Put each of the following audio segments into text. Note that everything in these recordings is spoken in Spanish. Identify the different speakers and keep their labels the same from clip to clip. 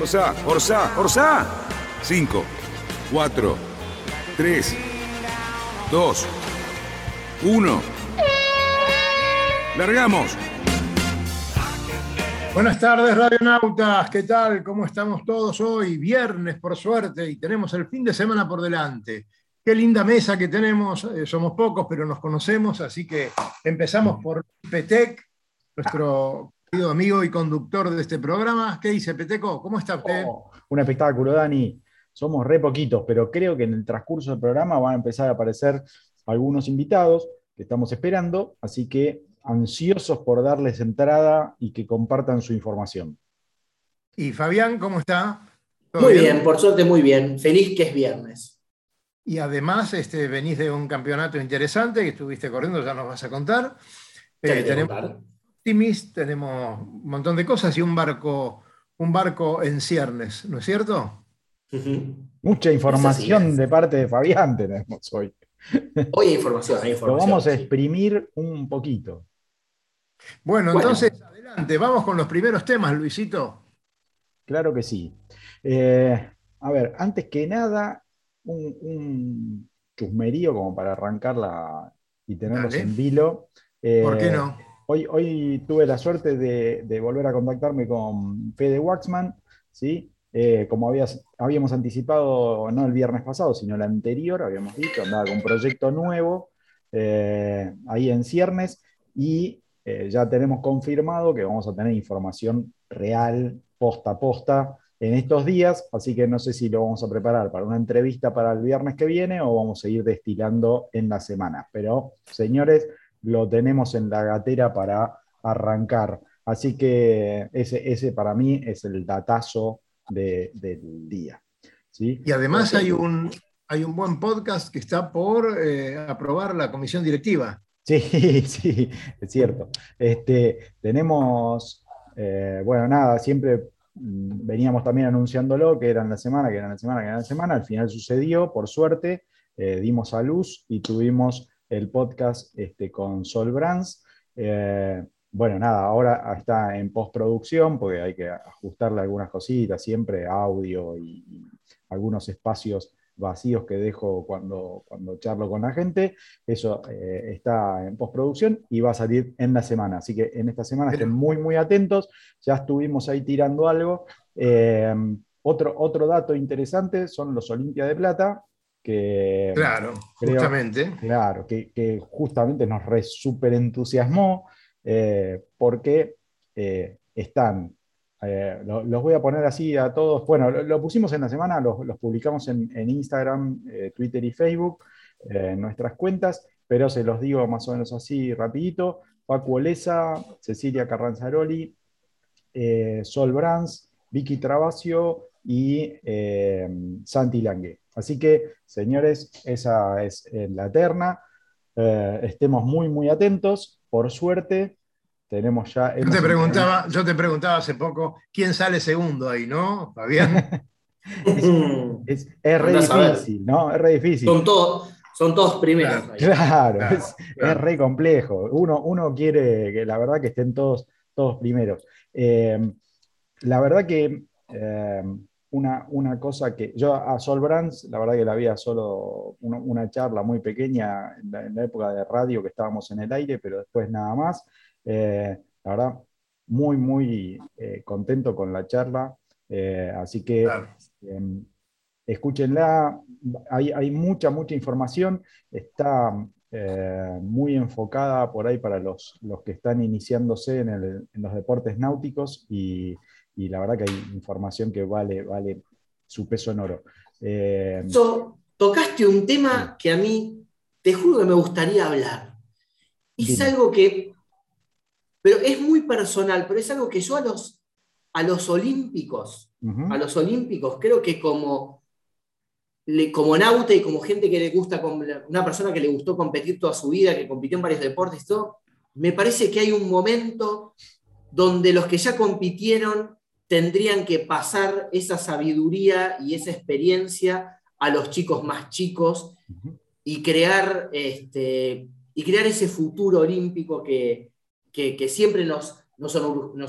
Speaker 1: Orsa, Orsa, Orsa. 5, 4, 3, 2, 1. ¡Largamos!
Speaker 2: Buenas tardes, radionautas. ¿Qué tal? ¿Cómo estamos todos hoy? Viernes, por suerte, y tenemos el fin de semana por delante. Qué linda mesa que tenemos. eh, somos pocos, pero nos conocemos, así que empezamos por Petec, nuestro querido amigo y conductor de este programa. ¿Qué dice Peteco? ¿Cómo está usted?
Speaker 3: Oh, un espectáculo, Dani. Somos re poquitos, pero creo que en el transcurso del programa van a empezar a aparecer algunos invitados que estamos esperando, así que ansiosos por darles entrada y que compartan su información.
Speaker 2: Y Fabián, ¿cómo está? ¿Todo
Speaker 4: Muy bien, por suerte muy bien. Feliz que es viernes.
Speaker 2: Y además este, venís de un campeonato interesante que estuviste corriendo, ya nos vas a contar.
Speaker 4: ¿Qué
Speaker 2: Eh, tenemos
Speaker 4: contar?
Speaker 2: Optimis, tenemos un montón de cosas y un barco, un barco en ciernes, ¿no es cierto?
Speaker 3: Mucha información de parte de Fabián tenemos hoy.
Speaker 4: Hoy hay información, hay
Speaker 3: Lo
Speaker 4: información.
Speaker 3: vamos a
Speaker 4: sí.
Speaker 3: exprimir un poquito.
Speaker 2: Bueno,
Speaker 4: Bueno.
Speaker 2: entonces, adelante, vamos con los primeros temas, Luisito.
Speaker 3: Claro que sí. Eh, a ver, antes que nada, un, un chusmerío como para arrancarla y tenerlos
Speaker 2: Dale.
Speaker 3: en vilo. Eh,
Speaker 2: ¿Por qué no?
Speaker 3: Hoy, tuve la suerte de, volver a contactarme con Fede Waxman, ¿sí? Eh, como habíamos anticipado, no el viernes pasado, sino el anterior, habíamos dicho, andaba con un proyecto nuevo eh, ahí en ciernes y eh, ya tenemos confirmado que vamos a tener información real, posta a posta, en estos días, así que no sé si lo vamos a preparar para una entrevista para el viernes que viene o vamos a ir destilando en la semana. Pero, señores, lo tenemos en la gatera para arrancar. Así que ese, ese para mí es el datazo de- del día. ¿sí?
Speaker 2: Y además hay un, hay un buen podcast que está por eh, aprobar la comisión directiva.
Speaker 3: Sí, sí, es cierto. Este, tenemos, eh, bueno, nada, siempre mm, veníamos también anunciándolo, que era en la semana, que era en la semana, que era en la semana. Al final sucedió, por suerte, eh, dimos a luz y tuvimos el podcast este, con Sol Brands. Eh, bueno, nada, ahora está en postproducción porque hay que ajustarle algunas cositas, siempre audio y, y algunos espacios vacíos que dejo cuando, cuando charlo con la gente. Eso eh, está en postproducción y va a salir en la semana. Así que en esta semana estén muy, muy atentos. Ya estuvimos ahí tirando algo. Eh, otro, otro dato interesante son los Olimpia de Plata, que,
Speaker 2: Claro,
Speaker 3: creo-
Speaker 2: justamente.
Speaker 3: claro, que, que justamente nos re súper entusiasmó eh, porque eh, están eh, lo- los voy a poner así a todos. Bueno, lo, lo pusimos en la semana, los, los publicamos en, en Instagram, Twitter y Facebook, en nuestras cuentas, pero se los digo más o menos así rapidito. Paco Olesa, Cecilia Carranzaroli, Sol Brands, Vicky Travasio y eh, Santi Lange. Así que, señores, esa es eh, la terna. Eh, estemos muy, muy atentos. Por suerte, tenemos ya...
Speaker 2: Yo te, preguntaba, yo te preguntaba hace poco quién sale segundo ahí, ¿no, Fabián?
Speaker 3: Es, es re
Speaker 4: a ver.
Speaker 3: difícil, ¿no? Es re difícil.
Speaker 4: Son todos, son todos primeros. ahí.
Speaker 3: Claro,
Speaker 2: Claro,
Speaker 3: es,
Speaker 2: claro.
Speaker 3: es re complejo. Uno, uno quiere que la verdad que estén todos, todos primeros. Eh, la verdad que eh, una, una cosa que yo a Sol Brands, la verdad que la había solo una, una charla muy pequeña en la, en la época de radio que estábamos en el aire, pero después nada más. Eh, la verdad, muy, muy eh, contento con la charla. Eh, así que
Speaker 2: Claro.
Speaker 3: eh, escúchenla, hay, hay mucha, mucha información, está muy enfocada por ahí para los, los que están iniciándose en, el- en los deportes náuticos y, y la verdad que hay información que vale, vale su peso en oro. Eh,
Speaker 4: So, tocaste un tema que a mí, te juro que me gustaría hablar. Es
Speaker 3: Dime.
Speaker 4: algo que, pero es muy personal, pero es algo que yo a los, a los olímpicos a los Olímpicos, creo que como, como nauta y como gente que le gusta, una persona que le gustó competir toda su vida, que compitió en varios deportes, todo, me parece que hay un momento donde los que ya compitieron tendrían que pasar esa sabiduría y esa experiencia a los chicos más chicos y crear, este, y crear ese futuro olímpico que, que, siempre nos, nos,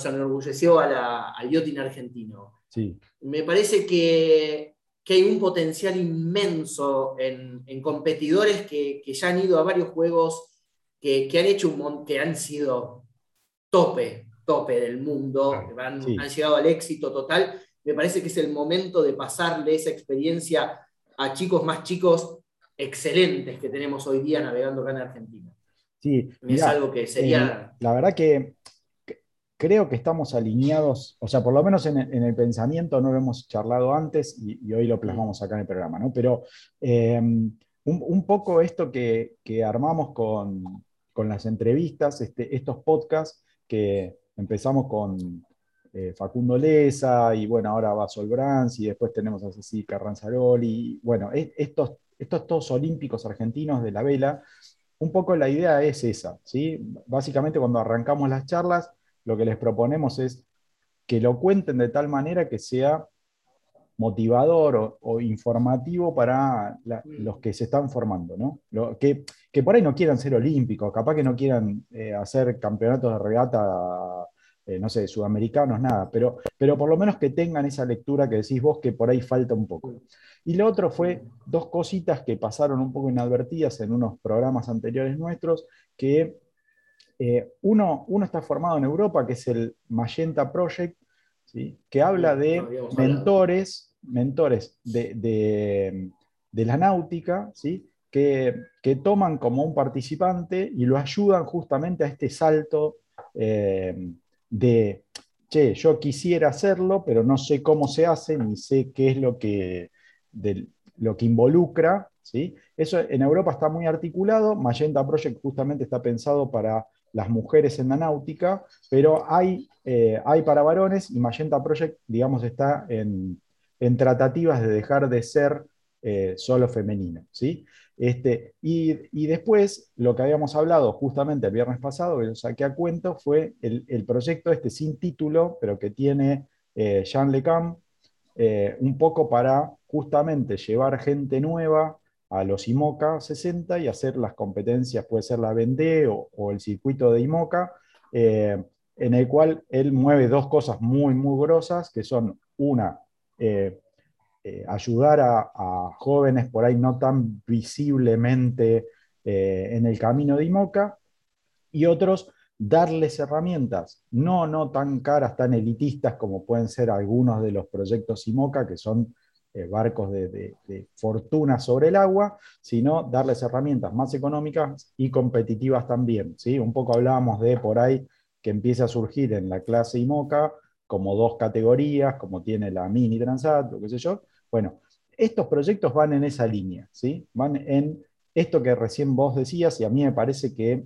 Speaker 4: enorgulleció al yotin argentino.
Speaker 3: Sí.
Speaker 4: Me parece que, que, hay un potencial inmenso en, en competidores que, que, ya han ido a varios juegos, que, han hecho un que han sido tope, tope del mundo, han, han llegado al éxito total. Me parece que es el momento de pasarle esa experiencia a chicos más chicos excelentes que tenemos hoy día navegando acá en Argentina.
Speaker 3: Sí,
Speaker 4: es algo que sería...
Speaker 3: Eh, la verdad que creo que estamos alineados, o sea, por lo menos en el, pensamiento no lo hemos charlado antes y, hoy lo plasmamos acá en el programa, ¿no? Pero em, un, poco esto que, armamos con, las entrevistas, este, estos podcasts que empezamos con eh, Facundo Leza y bueno, ahora va Sol Brands y después tenemos a Ceci Carranzaroli, bueno, estos, estos todos olímpicos argentinos de la vela, un poco la idea es esa, ¿sí? Básicamente cuando arrancamos las charlas, lo que les proponemos es que lo cuenten de tal manera que sea motivador o, informativo para los que se están formando, ¿no? que, por ahí no quieran ser olímpicos, capaz que no quieran eh, hacer campeonatos de regata, eh, no sé, sudamericanos, nada, pero, pero por lo menos que tengan esa lectura que decís vos que por ahí falta un poco. Y lo otro fue dos cositas que pasaron un poco inadvertidas en unos programas anteriores nuestros, que eh, uno, uno, está formado en Europa, que es el Magenta Project, ¿sí? que habla de mentores, mentores de, la náutica, ¿sí? que, toman como un participante y lo ayudan justamente a este salto eh, de, che, yo quisiera hacerlo, pero no sé cómo se hace, ni sé qué es lo que, lo que involucra. ¿sí? Eso en Europa está muy articulado. Magenta Project justamente está pensado para las mujeres en la náutica, pero hay, eh, hay para varones y Magenta Project, digamos, está en, tratativas de dejar de ser eh, solo femenino. ¿sí? Este, y, después, lo que habíamos hablado justamente el viernes pasado, que yo saqué a cuento, fue el, proyecto este sin título, pero que tiene eh, Jean Lecam, un poco para justamente llevar gente nueva a los IMOCA 60 y hacer las competencias, puede ser la Vendée o, el circuito de IMOCA, eh, en el cual él mueve dos cosas muy, muy grosas, que son una, eh, eh, ayudar a, jóvenes por ahí no tan visiblemente en el camino de IMOCA, y otros, darles herramientas, no, no tan caras, tan elitistas como pueden ser algunos de los proyectos IMOCA, que son eh, barcos de, fortuna sobre el agua, sino darles herramientas más económicas y competitivas también. ¿sí? Un poco hablábamos de por ahí que empieza a surgir en la clase IMOCA como dos categorías, como tiene la Mini Transat, o qué sé yo. Bueno, estos proyectos van en esa línea, ¿sí? van en esto que recién vos decías y a mí me parece que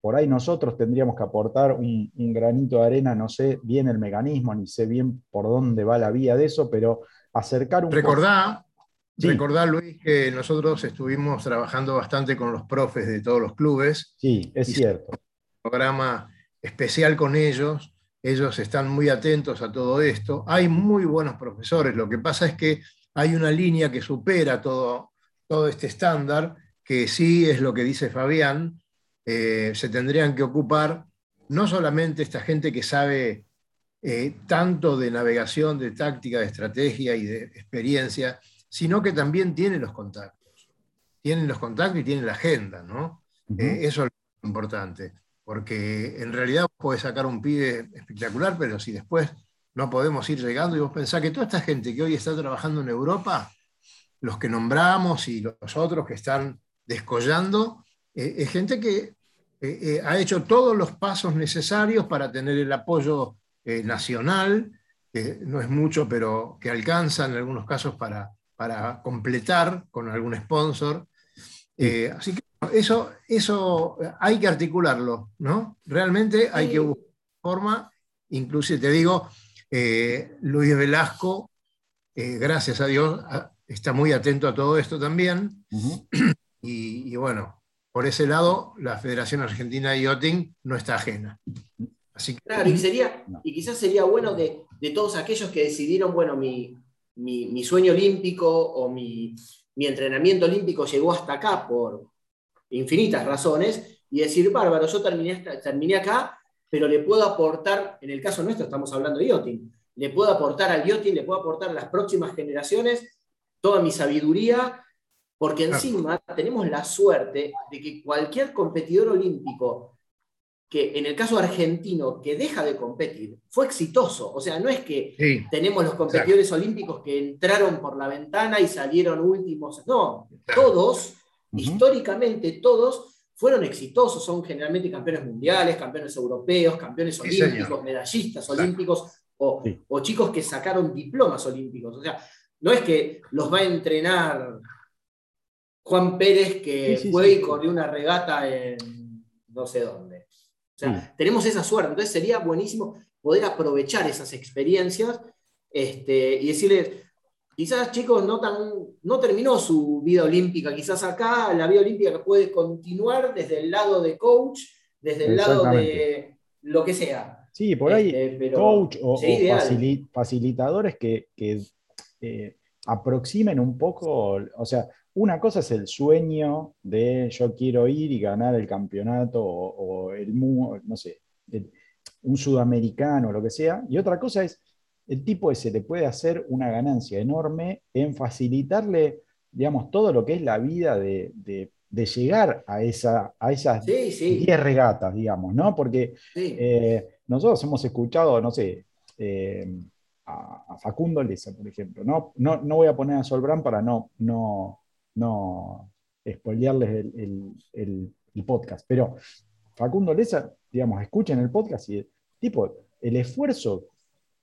Speaker 3: por ahí nosotros tendríamos que aportar un, un, granito de arena, no sé bien el mecanismo, ni sé bien por dónde va la vía de eso, pero acercar un
Speaker 2: recordá, Recordá, Luis, que nosotros estuvimos trabajando bastante con los profes de todos los clubes.
Speaker 3: Sí, es cierto.
Speaker 2: Un programa especial con ellos. Ellos están muy atentos a todo esto. Hay muy buenos profesores. Lo que pasa es que hay una línea que supera todo, todo este estándar, que sí es lo que dice Fabián. Eh, se tendrían que ocupar no solamente esta gente que sabe eh, tanto de navegación, de táctica, de estrategia y de experiencia, sino que también tiene los contactos. Tienen los contactos y tienen la agenda, ¿no? Eh, eso es lo importante, porque en realidad puedes sacar un pibe espectacular, pero si después no podemos ir llegando y vos pensás que toda esta gente que hoy está trabajando en Europa, los que nombramos y los otros que están descollando, eh, es gente que ha hecho todos los pasos necesarios para tener el apoyo eh, nacional, que no es mucho, pero que alcanza en algunos casos para, para completar con algún sponsor. Eh, así que eso, eso hay que articularlo, ¿no? Realmente hay que buscar forma, inclusive te digo, Eh, Luis Velasco, eh, gracias a Dios, está muy atento a todo esto también. Y, y bueno, por ese lado, la Federación Argentina de Yachting no está ajena. Así que,
Speaker 4: Claro, y, sería, y quizás sería bueno de, de todos aquellos que decidieron, bueno, mi, mi- mi sueño olímpico o mi, mi entrenamiento olímpico llegó hasta acá por infinitas razones, y decir, bárbaro, yo terminé, terminé acá, pero le puedo aportar, en el caso nuestro estamos hablando de yachting, le puedo aportar al yachting, le puedo aportar a las próximas generaciones toda mi sabiduría, porque
Speaker 2: Claro.
Speaker 4: encima tenemos la suerte de que cualquier competidor olímpico que en el caso argentino que deja de competir fue exitoso. O sea, no es que
Speaker 2: sí,
Speaker 4: tenemos los competidores olímpicos que entraron por la ventana y salieron últimos. No,
Speaker 2: Claro.
Speaker 4: todos, Históricamente todos, fueron exitosos. Son generalmente campeones mundiales, campeones europeos, campeones
Speaker 2: Sí,
Speaker 4: olímpicos,
Speaker 2: señor.
Speaker 4: medallistas
Speaker 2: Exacto.
Speaker 4: olímpicos o,
Speaker 3: Sí.
Speaker 4: o chicos que sacaron diplomas olímpicos. O sea, no es que los va a entrenar Juan Pérez que
Speaker 3: Sí,
Speaker 4: fue y corrió una regata en no sé dónde. O sea,
Speaker 3: Sí.
Speaker 4: tenemos esa suerte. Entonces sería buenísimo poder aprovechar esas experiencias este, y decirles, quizás chicos no, tan, no terminó su vida olímpica, quizás acá la vida olímpica puede continuar desde el lado de coach, desde el lado de lo que sea.
Speaker 3: Sí, por ahí
Speaker 4: Este, pero
Speaker 3: coach o, facilitadores que, que, eh, aproximen un poco, o sea, una cosa es el sueño de yo quiero ir y ganar el campeonato o, o el, no sé, el- un sudamericano o lo que sea, y otra cosa es el tipo ese le puede hacer una ganancia enorme en facilitarle, digamos, todo lo que es la vida de, de- de llegar a, esa, a esas
Speaker 4: Sí, sí,
Speaker 3: 10 regatas, digamos, ¿no? Porque
Speaker 4: sí.
Speaker 3: eh, nosotros hemos escuchado, no sé, eh, a, a Facundo Leza, por ejemplo. No, no, no voy a poner a Solbrán para no, no, no spoilearles el, el- el- el podcast, pero Facundo Leza, digamos, escuchen el podcast y, tipo, el esfuerzo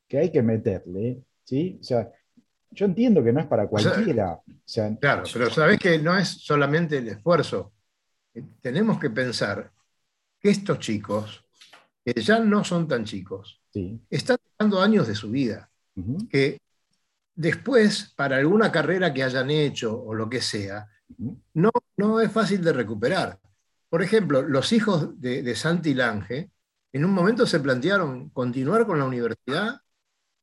Speaker 3: que hay que meterle, ¿sí? O sea, yo entiendo que no es para cualquiera. O sea,
Speaker 2: claro, pero sabes que no es solamente el esfuerzo. Eh, Tenemos que pensar que estos chicos, que ya no son tan chicos,
Speaker 3: sí.
Speaker 2: están dando años de su vida. que después, para alguna carrera que hayan hecho o lo que sea, no, no es fácil de recuperar. Por ejemplo, los hijos de, de Santi Lange en un momento se plantearon continuar con la universidad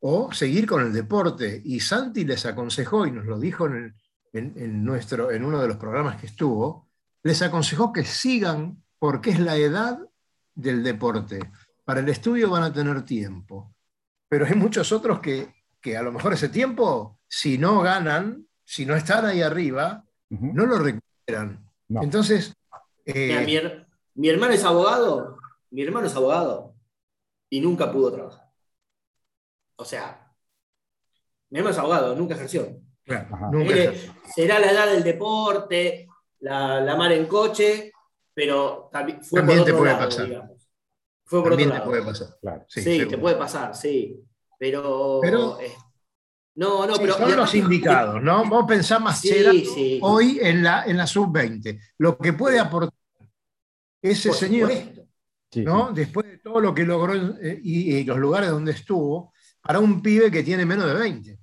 Speaker 2: o seguir con el deporte. Y Santi les aconsejó, y nos lo dijo en, el- en- en nuestro, en uno de los programas que estuvo, les aconsejó que sigan porque es la edad del deporte. Para el estudio van a tener tiempo. Pero hay muchos otros que, que a lo mejor ese tiempo, si no ganan, si no están ahí arriba, no lo recuperan.
Speaker 3: No.
Speaker 2: Entonces, eh,
Speaker 4: Mira, mi, her- mi hermano es abogado, mi hermano es abogado y nunca pudo trabajar. O sea, mi hermano es abogado, nunca ejerció.
Speaker 2: claro,
Speaker 3: Ajá.
Speaker 2: nunca
Speaker 4: Mire,
Speaker 2: ejerció.
Speaker 4: será la edad del deporte, la, la mar en coche, pero también fue
Speaker 2: También
Speaker 4: por
Speaker 2: te
Speaker 4: otro
Speaker 2: puede
Speaker 4: lado,
Speaker 2: pasar.
Speaker 4: digamos. Fue por
Speaker 2: También
Speaker 4: otro
Speaker 2: te
Speaker 4: lado.
Speaker 2: puede pasar.
Speaker 3: Claro.
Speaker 2: Sí,
Speaker 4: te puede pasar, sí. Pero.
Speaker 2: Pero-
Speaker 4: eh, no, no,
Speaker 2: Sí,
Speaker 4: pero.
Speaker 2: son los indicados, ¿no? Vos pensás más
Speaker 4: Sí,
Speaker 2: hoy en la, en la sub-20. Lo que puede aportar ese
Speaker 4: Por
Speaker 2: señor,
Speaker 4: supuesto.
Speaker 2: ¿no?
Speaker 3: sí.
Speaker 2: Después de todo lo que logró eh, y, y los lugares donde estuvo, para un pibe que tiene menos de 20.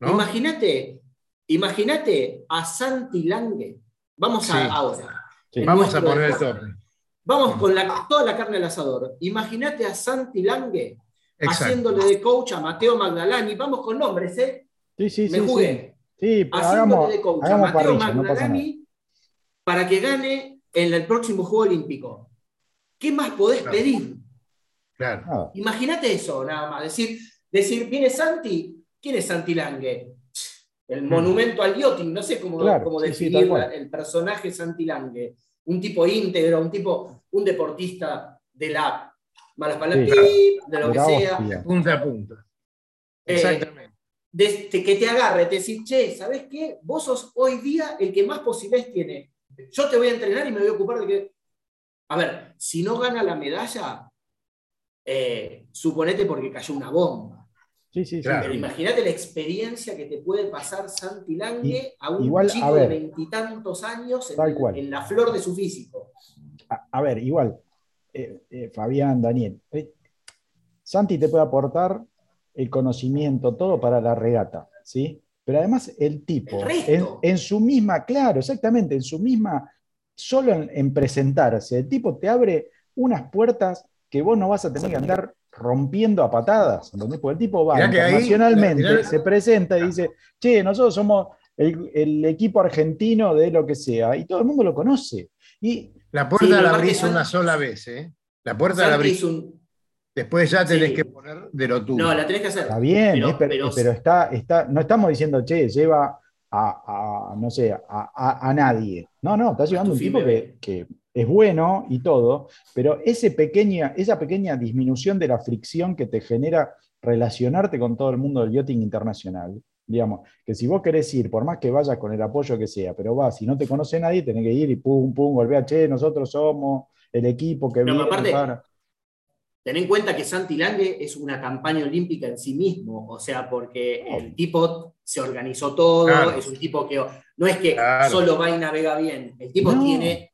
Speaker 2: ¿no?
Speaker 4: Imagínate, imagínate a Santi Lange. Vamos a
Speaker 2: Sí.
Speaker 4: ahora.
Speaker 3: Sí.
Speaker 2: Vamos a poner el tope.
Speaker 4: Vamos con la- toda la carne al asador. Imagínate a Santi Lange
Speaker 2: Exacto.
Speaker 4: haciéndole de coach a Mateo Magdalani. Vamos con nombres, ¿eh?
Speaker 3: Sí, sí,
Speaker 4: Me
Speaker 3: sí, sí.
Speaker 4: jugué.
Speaker 3: Sí,
Speaker 4: Haciéndole
Speaker 3: hagamos,
Speaker 4: de coach a Mateo
Speaker 3: parrilla, no.
Speaker 4: Magdalani para que gane en el próximo Juego Olímpico. ¿Qué más podés
Speaker 2: Claro.
Speaker 4: pedir?
Speaker 2: Claro.
Speaker 4: Imagínate eso, nada más. Decir, decir, viene Santi. ¿Quién es Santi Lange? El monumento al yachting, no sé cómo,
Speaker 3: Mm. Claro,
Speaker 4: cómo
Speaker 3: sí,
Speaker 4: definir la- el personaje Santi Lange. Un tipo íntegro, un tipo, un deportista de la malas palabras,
Speaker 3: Sí.
Speaker 4: de lo que sea.
Speaker 3: hostia.
Speaker 2: Punta a punta.
Speaker 4: Eh,
Speaker 2: Exactamente.
Speaker 4: de- que te agarre, te decir, che, ¿sabes qué? Vos sos hoy día el que más posibilidades tiene. Yo te voy a entrenar y me voy a ocupar de que. A ver, si no gana la medalla, eh, suponete porque cayó una bomba.
Speaker 3: Sí, sí, sí.
Speaker 2: Claro.
Speaker 4: Pero imagínate la experiencia que te puede pasar Santi Lange a un
Speaker 3: igual, a
Speaker 4: chico de veintitantos años en,
Speaker 3: Tal cual.
Speaker 4: en la flor de su físico.
Speaker 3: A, a ver, igual, eh, eh, Fabián, Daniel, eh, Santi te puede aportar el conocimiento, todo para la regata, ¿sí? Pero además el tipo,
Speaker 4: El
Speaker 3: en, su misma, claro, exactamente, en su misma, solo en, en presentarse, el tipo te abre unas puertas que vos no vas a tener que andar rompiendo a patadas, ¿entendés? Porque el tipo va
Speaker 2: Mirá ahí-
Speaker 3: se presenta y dice, che, nosotros somos el, el equipo argentino de lo que sea, y todo el mundo lo conoce. Y
Speaker 2: La puerta
Speaker 4: Sí,
Speaker 2: la abrís una sola vez, ¿eh? La puerta la abrís.
Speaker 4: un-
Speaker 2: Después ya tenés
Speaker 4: Sí.
Speaker 2: que poner de lo tuyo.
Speaker 4: No, la tenés que hacer.
Speaker 3: Está bien,
Speaker 4: Pero-
Speaker 3: eh, pero,
Speaker 4: pero-
Speaker 3: pero está, está, no estamos diciendo, che, lleva a, a, no sé, a, a- a nadie. No, no, está llevando un tipo que es bueno y todo, pero ese pequeña, esa pequeña disminución de la fricción que te genera relacionarte con todo el mundo del yachting internacional, digamos, que si vos querés ir, por más que vayas con el apoyo que sea, pero vas, si no te conoce nadie, tenés que ir y pum, pum, volver a, che, nosotros somos el equipo que
Speaker 4: No,
Speaker 3: viene
Speaker 4: pero aparte-
Speaker 3: para...
Speaker 4: Ten en cuenta que Santi Lange es una campaña olímpica en sí mismo, o sea, porque el tipo se organizó todo,
Speaker 2: Claro.
Speaker 4: es un tipo que no es que
Speaker 2: Claro.
Speaker 4: solo va y navega bien, el tipo
Speaker 3: No.
Speaker 4: tiene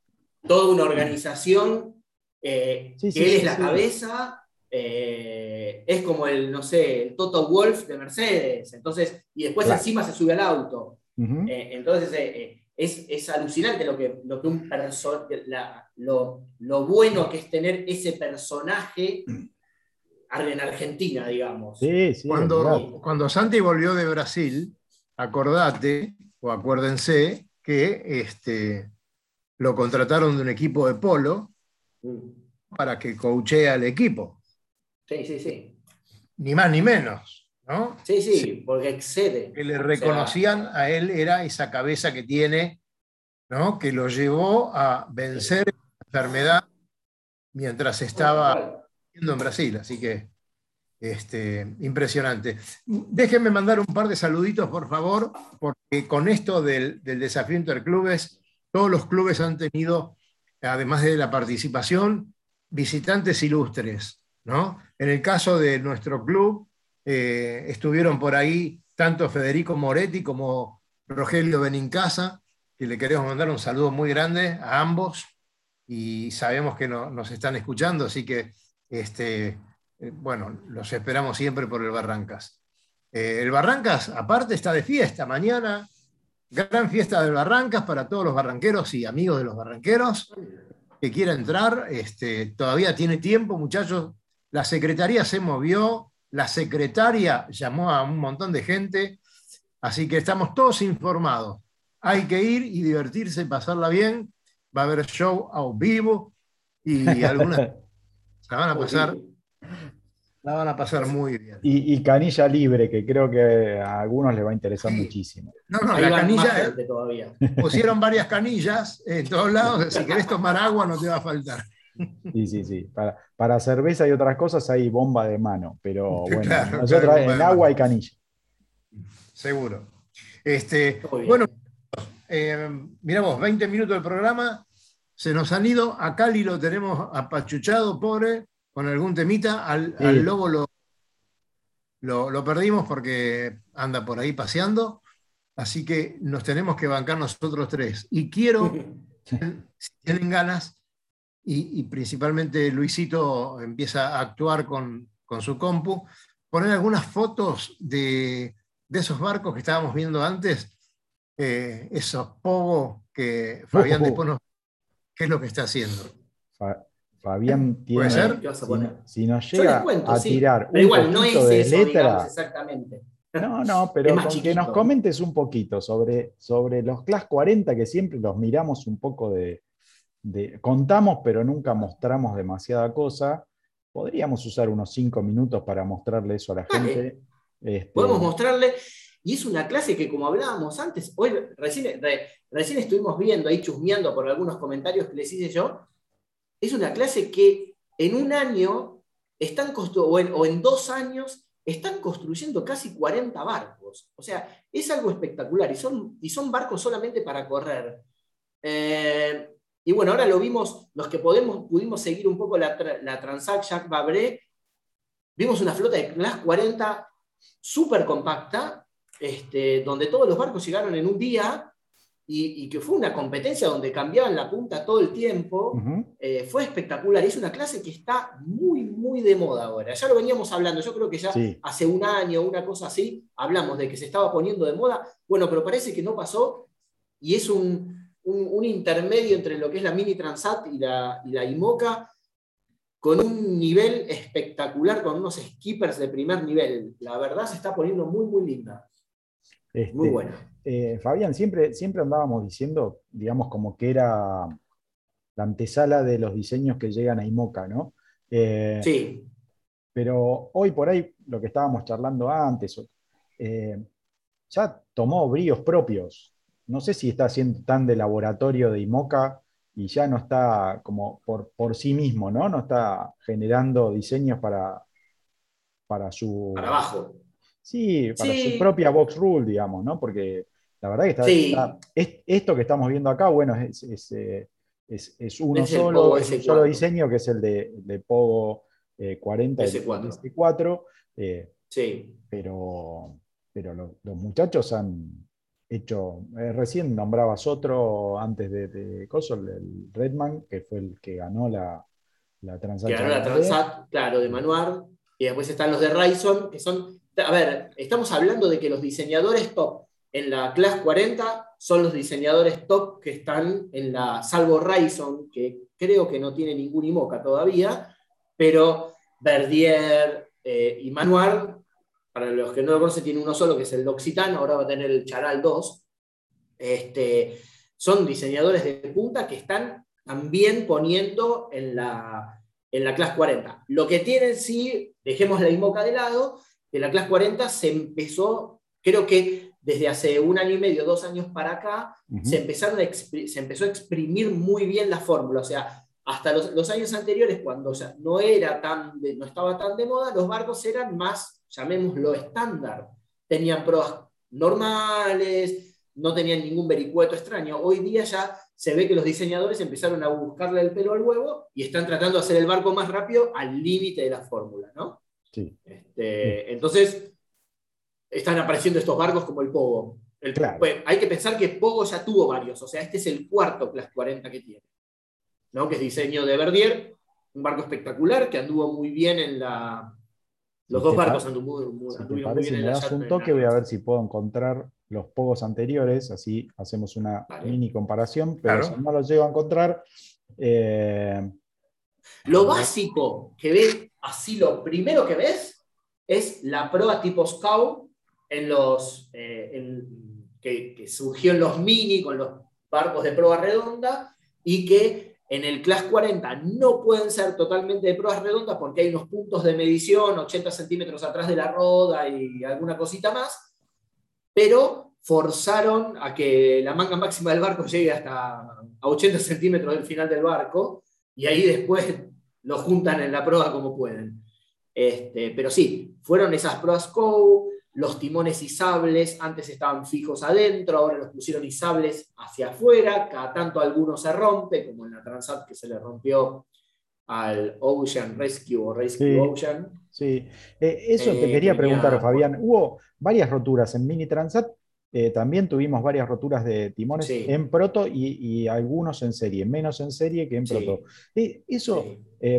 Speaker 4: toda una organización eh,
Speaker 3: Sí,
Speaker 4: que
Speaker 3: sí,
Speaker 4: él
Speaker 3: sí,
Speaker 4: es la
Speaker 3: sí.
Speaker 4: cabeza, eh, es como el, no sé, el Toto Wolf de Mercedes, entonces, y después
Speaker 3: Claro.
Speaker 4: encima se sube al auto. Eh, entonces, eh, eh, es, es alucinante lo que, lo que un perso- la- lo, lo bueno que es tener ese personaje en Argentina, digamos.
Speaker 3: Sí, sí,
Speaker 2: Cuando, cuando Santi volvió de Brasil, acordate o acuérdense que este, lo contrataron de un equipo de polo
Speaker 4: Mm.
Speaker 2: para que coachee al equipo,
Speaker 4: Sí, sí, sí.
Speaker 2: ni más ni menos, ¿no?
Speaker 4: Sí, sí, porque excede.
Speaker 2: Que le
Speaker 4: O sea,
Speaker 2: reconocían a él era esa cabeza que tiene, ¿no? Que lo llevó a vencer la enfermedad mientras estaba en Brasil, así que este, impresionante. Déjenme mandar un par de saluditos, por favor, porque con esto del, del desafío interclubes, todos los clubes han tenido, además de la participación, visitantes ilustres, ¿no? En el caso de nuestro club, eh, estuvieron por ahí tanto Federico Moretti como Rogelio Benincasa, que le queremos mandar un saludo muy grande a ambos y sabemos que no- nos están escuchando, así que este, eh, bueno, los esperamos siempre por el Barrancas. Eh, el Barrancas, aparte, está de fiesta. Mañana, gran fiesta del Barrancas para todos los barranqueros y amigos de los barranqueros que quiera entrar. Este, todavía tiene tiempo, muchachos. La secretaría se movió, la secretaria llamó a un montón de gente, así que estamos todos informados. Hay que ir y divertirse, pasarla bien. Va a haber show a vivo y algunas la van a pasar, la van a pasar muy bien.
Speaker 3: Y, y canilla libre, que creo que a algunos les va a interesar
Speaker 2: Sí.
Speaker 3: muchísimo.
Speaker 2: No, no,
Speaker 4: Ahí
Speaker 2: la canilla,
Speaker 4: todavía.
Speaker 2: pusieron varias canillas en todos lados, si querés tomar agua no te va a faltar.
Speaker 3: Sí, sí, sí. Para, para cerveza y otras cosas hay bomba de mano, pero bueno,
Speaker 2: Claro,
Speaker 3: nosotros
Speaker 2: claro,
Speaker 3: en agua y canilla.
Speaker 2: Seguro. Este, bueno, eh, miramos, 20 minutos del programa, se nos han ido, a Cali lo tenemos apachuchado, pobre, con algún temita, al,
Speaker 3: Sí.
Speaker 2: al lobo lo, lo, lo perdimos porque anda por ahí paseando, así que nos tenemos que bancar nosotros tres. Y quiero, si tienen ganas, y, y principalmente Luisito empieza a actuar con, con su compu, poner algunas fotos de, de esos barcos que estábamos viendo antes, eh, esos pogo que Fabián
Speaker 3: Oh.
Speaker 2: después nos... ¿Qué es lo que está haciendo?
Speaker 3: Fa- Fabián tiene.
Speaker 2: ¿Puede ser?
Speaker 4: ¿Qué vas a
Speaker 3: Si,
Speaker 4: poner?
Speaker 3: no- si nos llega
Speaker 4: cuento,
Speaker 3: a
Speaker 4: sí.
Speaker 3: tirar
Speaker 4: Pero
Speaker 3: un
Speaker 4: igual, no es
Speaker 3: poquito de
Speaker 4: eso,
Speaker 3: letra.
Speaker 4: digamos, exactamente.
Speaker 3: No, no, pero con que nos comentes un poquito sobre, sobre los Class 40, que siempre los miramos un poco de, de- Contamos, pero nunca mostramos demasiada cosa. Podríamos usar unos cinco minutos para mostrarle eso a la
Speaker 4: Dale.
Speaker 3: gente. Este,
Speaker 4: Podemos mostrarle, y es una clase que como hablábamos antes, hoy recién, re- recién estuvimos viendo ahí chusmeando por algunos comentarios que les hice yo, es una clase que en un año están o, en, o en dos años están construyendo casi 40 barcos. O sea, es algo espectacular y son, barcos solamente para correr. Eh, y bueno, ahora lo vimos, los que podemos, pudimos seguir un poco la, tra- la Jacques Vabre, vimos una flota de Class 40 súper compacta, este, donde todos los barcos llegaron en un día y, que fue una competencia donde cambiaban la punta todo el tiempo, eh, fue espectacular. Es una clase que está muy, muy de moda ahora. Ya lo veníamos hablando, yo creo que ya hace un año, una cosa así, hablamos de que se estaba poniendo de moda. Bueno, pero parece que no pasó y es un, intermedio entre lo que es la Mini Transat y la, y la IMOCA con un nivel espectacular, con unos skippers de primer nivel. La verdad se está poniendo muy, muy linda.
Speaker 3: Este, muy buena. Eh, Fabián, siempre, siempre andábamos diciendo, digamos, como que era la antesala de los diseños que llegan a IMOCA, ¿no?
Speaker 4: Eh, sí.
Speaker 3: Pero hoy por ahí, lo que estábamos charlando antes, eh, ya tomó bríos propios. No sé si está siendo tan de laboratorio de IMOCA y ya no está como por, por sí mismo, ¿no? No está generando diseños para, para su...
Speaker 4: Para abajo.
Speaker 3: Sí, para su propia box rule, digamos, ¿no? Porque la verdad que está, esto que estamos viendo acá, bueno, es, es, eh, uno solo, es un solo diseño que es el de, Pogo 40
Speaker 4: S4.
Speaker 3: y 4 sí. Pero, pero los muchachos han hecho, eh, recién nombrabas otro antes de, de Coso, el Redman, que fue el que ganó la, la
Speaker 4: Transat. Que ganó la Transat, claro, de Manuar. Y después están los de Ryzen, que son, a ver, estamos hablando de que los diseñadores top en la Class 40 son los diseñadores top que están en la, salvo Ryzen, que creo que no tiene ningún IMOCA todavía, pero Verdier eh, y Manuar, para los que no lo conocen, tiene uno solo, que es el L'Occitane, ahora va a tener el Charal 2. Este, son diseñadores de punta que están también poniendo en la, en la Class 40. Lo que tienen, sí, dejemos la IMOCA de lado, que la Class 40 se empezó, creo que desde hace un año y medio, dos años para acá, se, empezaron se empezó a exprimir muy bien la fórmula. O sea, hasta los, años anteriores, cuando no, era tan no estaba tan de moda, los barcos eran más, llamémoslo, estándar. Tenían pruebas normales, no tenían ningún vericueto extraño. Hoy día ya se ve que los diseñadores empezaron a buscarle el pelo al huevo y están tratando de hacer el barco más rápido al límite de la fórmula, ¿no?
Speaker 3: Sí.
Speaker 4: Este, entonces, están apareciendo estos barcos como el Pogo. Pues, hay que pensar que Pogo ya tuvo varios, o sea, este es el cuarto Class 40 que tiene, ¿no? que es diseño de Verdier, un barco espectacular que anduvo muy bien en la... Los dos barcos anduvieron muy,
Speaker 3: bien en la... das un toque, voy a ver si puedo encontrar los Pogos anteriores, así hacemos una mini comparación, pero si no los llego a encontrar... Eh,
Speaker 4: lo básico que ves, así lo primero que ves, es la prueba tipo Scout en los, eh, que, surgió en los mini con los barcos de prueba redonda y que en el Class 40 no pueden ser totalmente de pruebas redondas porque hay unos puntos de medición 80 centímetros atrás de la roda y alguna cosita más, pero forzaron a que la manga máxima del barco llegue hasta a 80 centímetros del final del barco y ahí después lo juntan en la prueba como pueden. Este, pero sí, fueron esas pruebas COU, los timones izables antes estaban fijos adentro, ahora los pusieron izables hacia afuera, cada tanto alguno se rompe, como en la Transat que se le rompió al Ocean Rescue o Rescue Ocean.
Speaker 3: Sí, eh, eso te eh, quería preguntar, Fabián. Hubo varias roturas en Mini Transat, eh, también tuvimos varias roturas de timones en proto y, algunos en serie, menos en serie que en proto. ¿Eso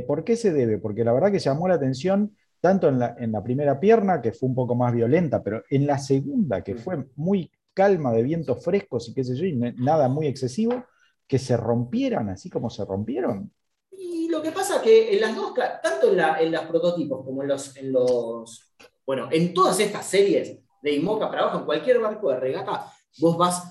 Speaker 3: por qué se debe? Porque la verdad que llamó la atención tanto en la, primera pierna, que fue un poco más violenta, pero en la segunda, que fue muy calma de vientos frescos y qué sé yo, y nada muy excesivo, que se rompieran así como se rompieron.
Speaker 4: Y lo que pasa que en las dos, tanto en, la, en los prototipos como en los, en los, bueno, en todas estas series de IMOCA para abajo, en cualquier barco de regata, vos vas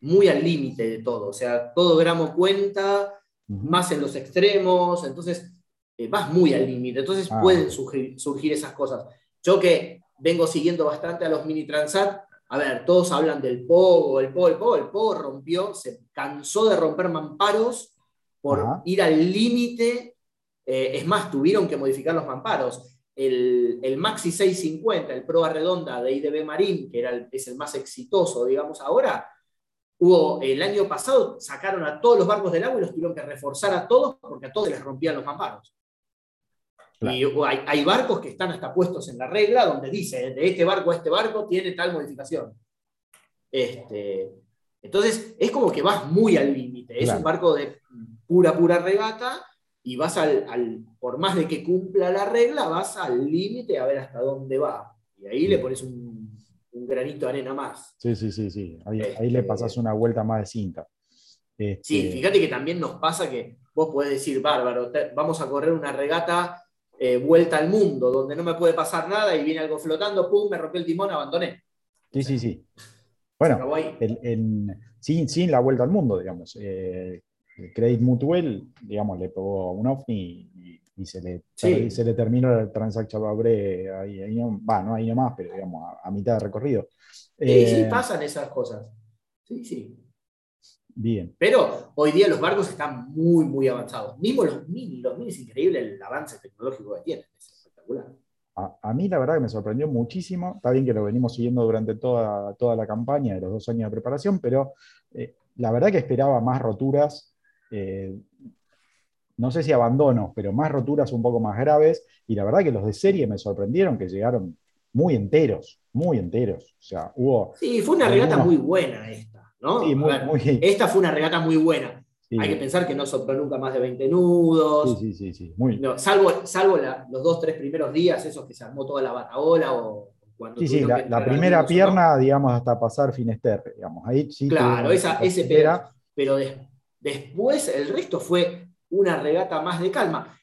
Speaker 4: muy al límite de todo, o sea, todo gramo cuenta, más en los extremos, entonces eh, vas muy al límite, entonces ah, pueden surgir, esas cosas. Yo que vengo siguiendo bastante a los mini transat, a ver, todos hablan del Pogo, el Pogo, el Pogo, el Pogo rompió, se cansó de romper mamparos por ir al límite, eh, es más, tuvieron que modificar los mamparos. El, el, Maxi 650, el Proa Redonda de IDB Marín, que era es el más exitoso, digamos, ahora, hubo el año pasado, sacaron a todos los barcos del agua y los tuvieron que reforzar a todos porque a todos les rompían los mamparos. Y hay, barcos que están hasta puestos en la regla donde dice, de este barco a este barco tiene tal modificación. Este, Entonces, es como que vas muy al límite. Es un barco de pura, pura regata y vas al, al- por más de que cumpla la regla, vas al límite a ver hasta dónde va. Y ahí le pones un, un granito de arena más.
Speaker 3: Sí, sí, sí, sí. Ahí,
Speaker 4: Este-
Speaker 3: ahí le pasás una vuelta más de cinta. Este,
Speaker 4: Sí, fíjate que también nos pasa que vos podés decir, bárbaro, te- vamos a correr una regata eh, vuelta al mundo, donde no me puede pasar nada y viene algo flotando, pum, me rompió el timón, abandoné.
Speaker 3: Sí, sí, sí. Bueno, el- sin, sin la vuelta al mundo, digamos. Eh, el Credit Mutual, digamos, le pegó un OVNI y, y se, le,
Speaker 4: Sí.
Speaker 3: se le terminó el Transaction Babre ahí, ahí no, va, no ahí nomás, pero digamos, a, a mitad de recorrido.
Speaker 4: Sí, sí,
Speaker 3: Eh,
Speaker 4: pasan esas cosas. Sí, sí.
Speaker 3: Bien.
Speaker 4: Pero hoy día los barcos están muy, muy avanzados. Mismo los mini, los mini es increíble el avance tecnológico que tienen. Es espectacular.
Speaker 3: A, a mí la verdad que me sorprendió muchísimo. Está bien que lo venimos siguiendo durante toda, toda la campaña de los dos años de preparación, pero eh, la verdad que esperaba más roturas. eh, no sé si abandonos, pero más roturas un poco más graves. Y la verdad que los de serie me sorprendieron que llegaron muy enteros, muy enteros. O sea, hubo.
Speaker 4: Sí, fue una regata muy buena esta, ¿no?
Speaker 3: Sí,
Speaker 4: A
Speaker 3: muy,
Speaker 4: ver,
Speaker 3: muy-
Speaker 4: Esta fue una regata muy buena.
Speaker 3: sí,
Speaker 4: Hay que pensar que no sopló nunca más de 20 nudos.
Speaker 3: sí, sí, sí, sí, muy-
Speaker 4: No, salvo salvo la- los dos, tres primeros días, esos que se armó toda la bataola o cuando
Speaker 3: Sí, sí, la, primera pierna, digamos, hasta pasar Finisterre, digamos. Ahí sí.
Speaker 4: Claro, esa, ese. Pero des- después el resto fue una regata más de calma,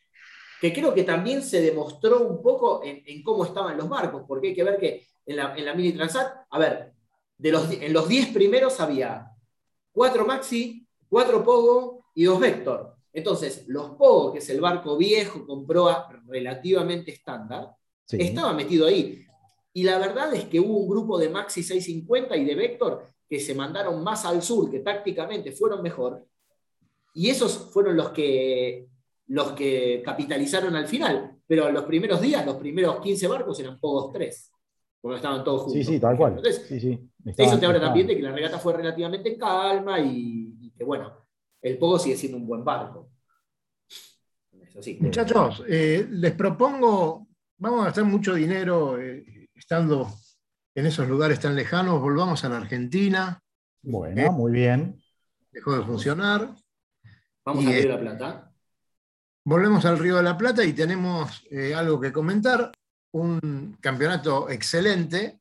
Speaker 4: que creo que también se demostró un poco en, en cómo estaban los barcos, porque hay que ver que en la, en la Mini Transat, a ver, de los, en los 10 primeros había cuatro Maxi, cuatro Pogo y dos Vector. Entonces, los Pogo, que es el barco viejo con proa relativamente estándar,
Speaker 3: Sí.
Speaker 4: estaba metido ahí. Y la verdad es que hubo un grupo de Maxi 650 y de Vector que se mandaron más al sur, que tácticamente fueron mejor. Y esos fueron los que, los que capitalizaron al final. Pero los primeros días, los primeros 15 barcos eran Pogos 3, porque estaban todos juntos.
Speaker 3: Sí, sí, tal cual.
Speaker 4: Entonces,
Speaker 3: Sí, sí.
Speaker 4: eso te habla también de que la regata fue relativamente en calma y, y que, bueno, el Pogo sigue siendo un buen barco. Sí.
Speaker 2: Muchachos, eh, les propongo, vamos a gastar mucho dinero eh, estando en esos lugares tan lejanos, volvamos a la Argentina,
Speaker 3: Bueno, muy bien.
Speaker 2: dejó de funcionar,
Speaker 4: Vamos
Speaker 2: y,
Speaker 4: a
Speaker 2: eh,
Speaker 4: abrir la plata.
Speaker 2: volvemos al Río de la Plata y tenemos eh, algo que comentar, un campeonato excelente,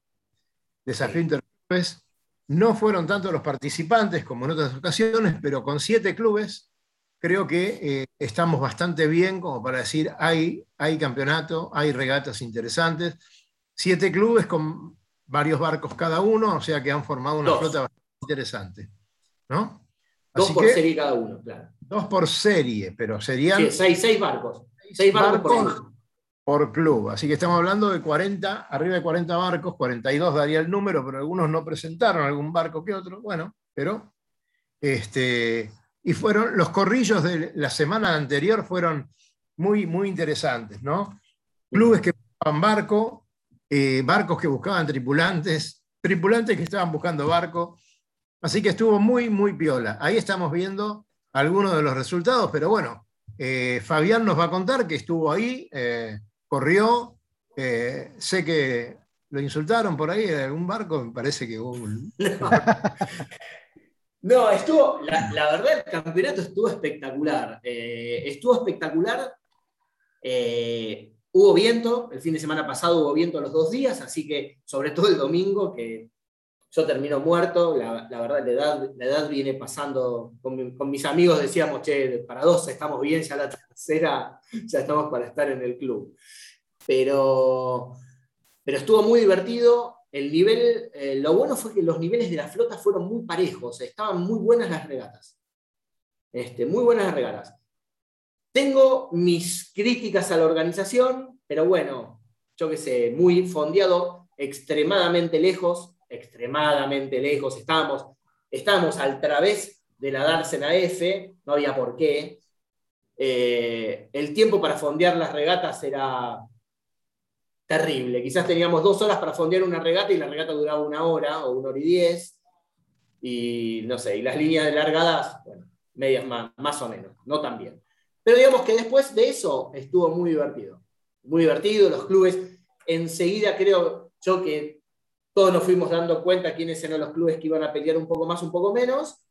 Speaker 2: desafío interclubes, no fueron tanto los participantes como en otras ocasiones, pero con siete clubes creo que eh, estamos bastante bien como para decir hay, hay campeonato, hay regatas interesantes. Siete clubes con varios barcos cada uno, o sea que han formado una
Speaker 4: Dos.
Speaker 2: flota bastante interesante. ¿no?
Speaker 4: Dos
Speaker 2: Así
Speaker 4: por
Speaker 2: que,
Speaker 4: serie cada uno, claro.
Speaker 2: Dos por serie, pero serían
Speaker 4: Sí, seis, seis barcos. Seis barcos, por
Speaker 2: barcos
Speaker 4: club.
Speaker 2: por club. Así que estamos hablando de 40, arriba de 40 barcos, 42 daría el número, pero algunos no presentaron algún barco que otro. Bueno, pero este, y fueron los corrillos de la semana anterior fueron muy, muy interesantes, ¿no? Clubes que buscaban barco, eh, barcos que buscaban tripulantes, tripulantes que estaban buscando barco. Así que estuvo muy, muy piola. Ahí estamos viendo algunos de los resultados, pero bueno, eh, Fabián nos va a contar que estuvo ahí, eh, corrió, eh, sé que lo insultaron por ahí en algún barco, me parece que hubo un-
Speaker 4: No, estuvo, la, verdad, el campeonato estuvo espectacular. Estuvo espectacular. Hubo viento, el fin de semana pasado hubo viento los dos días, así que, sobre todo el domingo, que yo termino muerto, la, verdad, la edad, la edad viene pasando. Con mis amigos decíamos, che, para dos estamos bien, ya la tercera ya estamos para estar en el club. Pero, pero estuvo muy divertido. El nivel, eh, lo bueno fue que los niveles de la flota fueron muy parejos, estaban muy buenas las regatas. Este, muy buenas las regatas. Tengo mis críticas a la organización, pero bueno, yo qué sé, muy fondeado, extremadamente lejos, extremadamente lejos. Estábamos, estábamos al través de la dársena F, no había por qué. Eh, el tiempo para fondear las regatas era terrible. Quizás teníamos dos horas para fondear una regata y la regata duraba una hora o una hora y diez. Y no sé, y las líneas de largadas, bueno, medias más, más o menos, no tan bien. Pero digamos que después de eso estuvo muy divertido. Muy divertido, los clubes enseguida creo yo que todos nos fuimos dando cuenta quiénes eran los clubes que iban a pelear un poco más, un poco menos.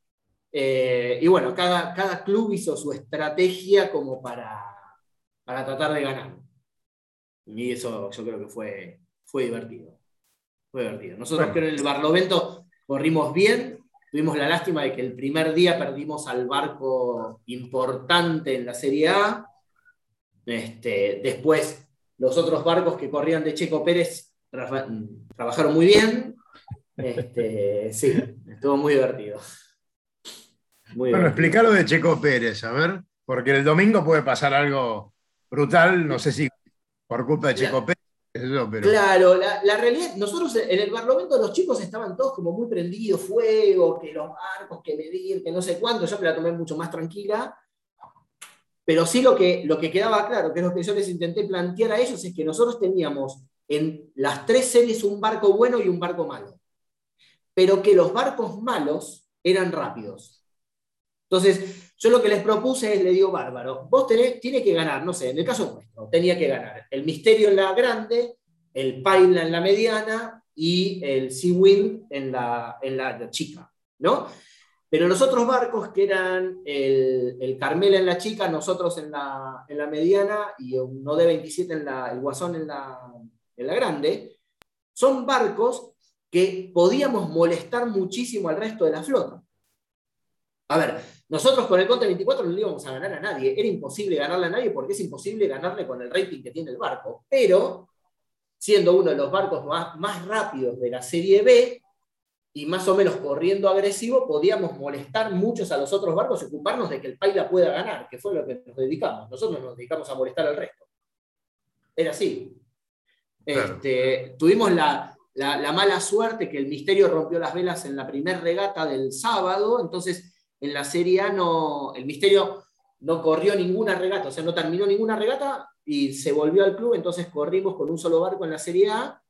Speaker 4: Eh, y bueno, cada, cada club hizo su estrategia como para, para tratar de ganar. Y eso yo creo que fue, fue divertido. Fue divertido. Nosotros creo en el Barlovento corrimos bien, tuvimos la lástima de que el primer día perdimos al barco importante en la Serie A. Este, después, los otros barcos que corrían de Checo Pérez trabajaron muy bien. Este, sí, estuvo muy divertido. Muy
Speaker 2: Bueno,
Speaker 4: divertido.
Speaker 2: explícalo de Checo Pérez, a ver, porque el domingo puede pasar algo brutal, no sé si por culpa de Checo Pérez, pero
Speaker 4: Claro, la, la realidad, nosotros en el Barlovento los chicos estaban todos como muy prendidos, fuego, que los barcos, que medir, que no sé cuánto, yo me la tomé mucho más tranquila. Pero sí lo que, lo que quedaba claro, que es lo que yo les intenté plantear a ellos, es que nosotros teníamos en las tres series un barco bueno y un barco malo. Pero que los barcos malos eran rápidos. Entonces, yo lo que les propuse es, le digo, bárbaro, vos tenés, tiene que ganar, no sé, en el caso nuestro, tenía que ganar el Misterio en la grande, el Paila en la mediana y el Sea Wind en la, en la chica, ¿no? Pero los otros barcos que eran el, el Carmela en la chica, nosotros en la, en la mediana y un OD27 en la, el Guasón en la, en la grande, son barcos que podíamos molestar muchísimo al resto de la flota. A ver, nosotros con el Conte 24 no le íbamos a ganar a nadie, era imposible ganarle a nadie porque es imposible ganarle con el rating que tiene el barco, pero siendo uno de los barcos más, más rápidos de la Serie B y más o menos corriendo agresivo, podíamos molestar muchos a los otros barcos y ocuparnos de que el Paila pueda ganar, que fue lo que nos dedicamos. Nosotros nos dedicamos a molestar al resto. Era así. Este, tuvimos la, la, la mala suerte que el Misterio rompió las velas en la primera regata del sábado, entonces en la Serie A no, el Misterio no corrió ninguna regata, o sea, no terminó ninguna regata y se volvió al club, entonces corrimos con un solo barco en la Serie A,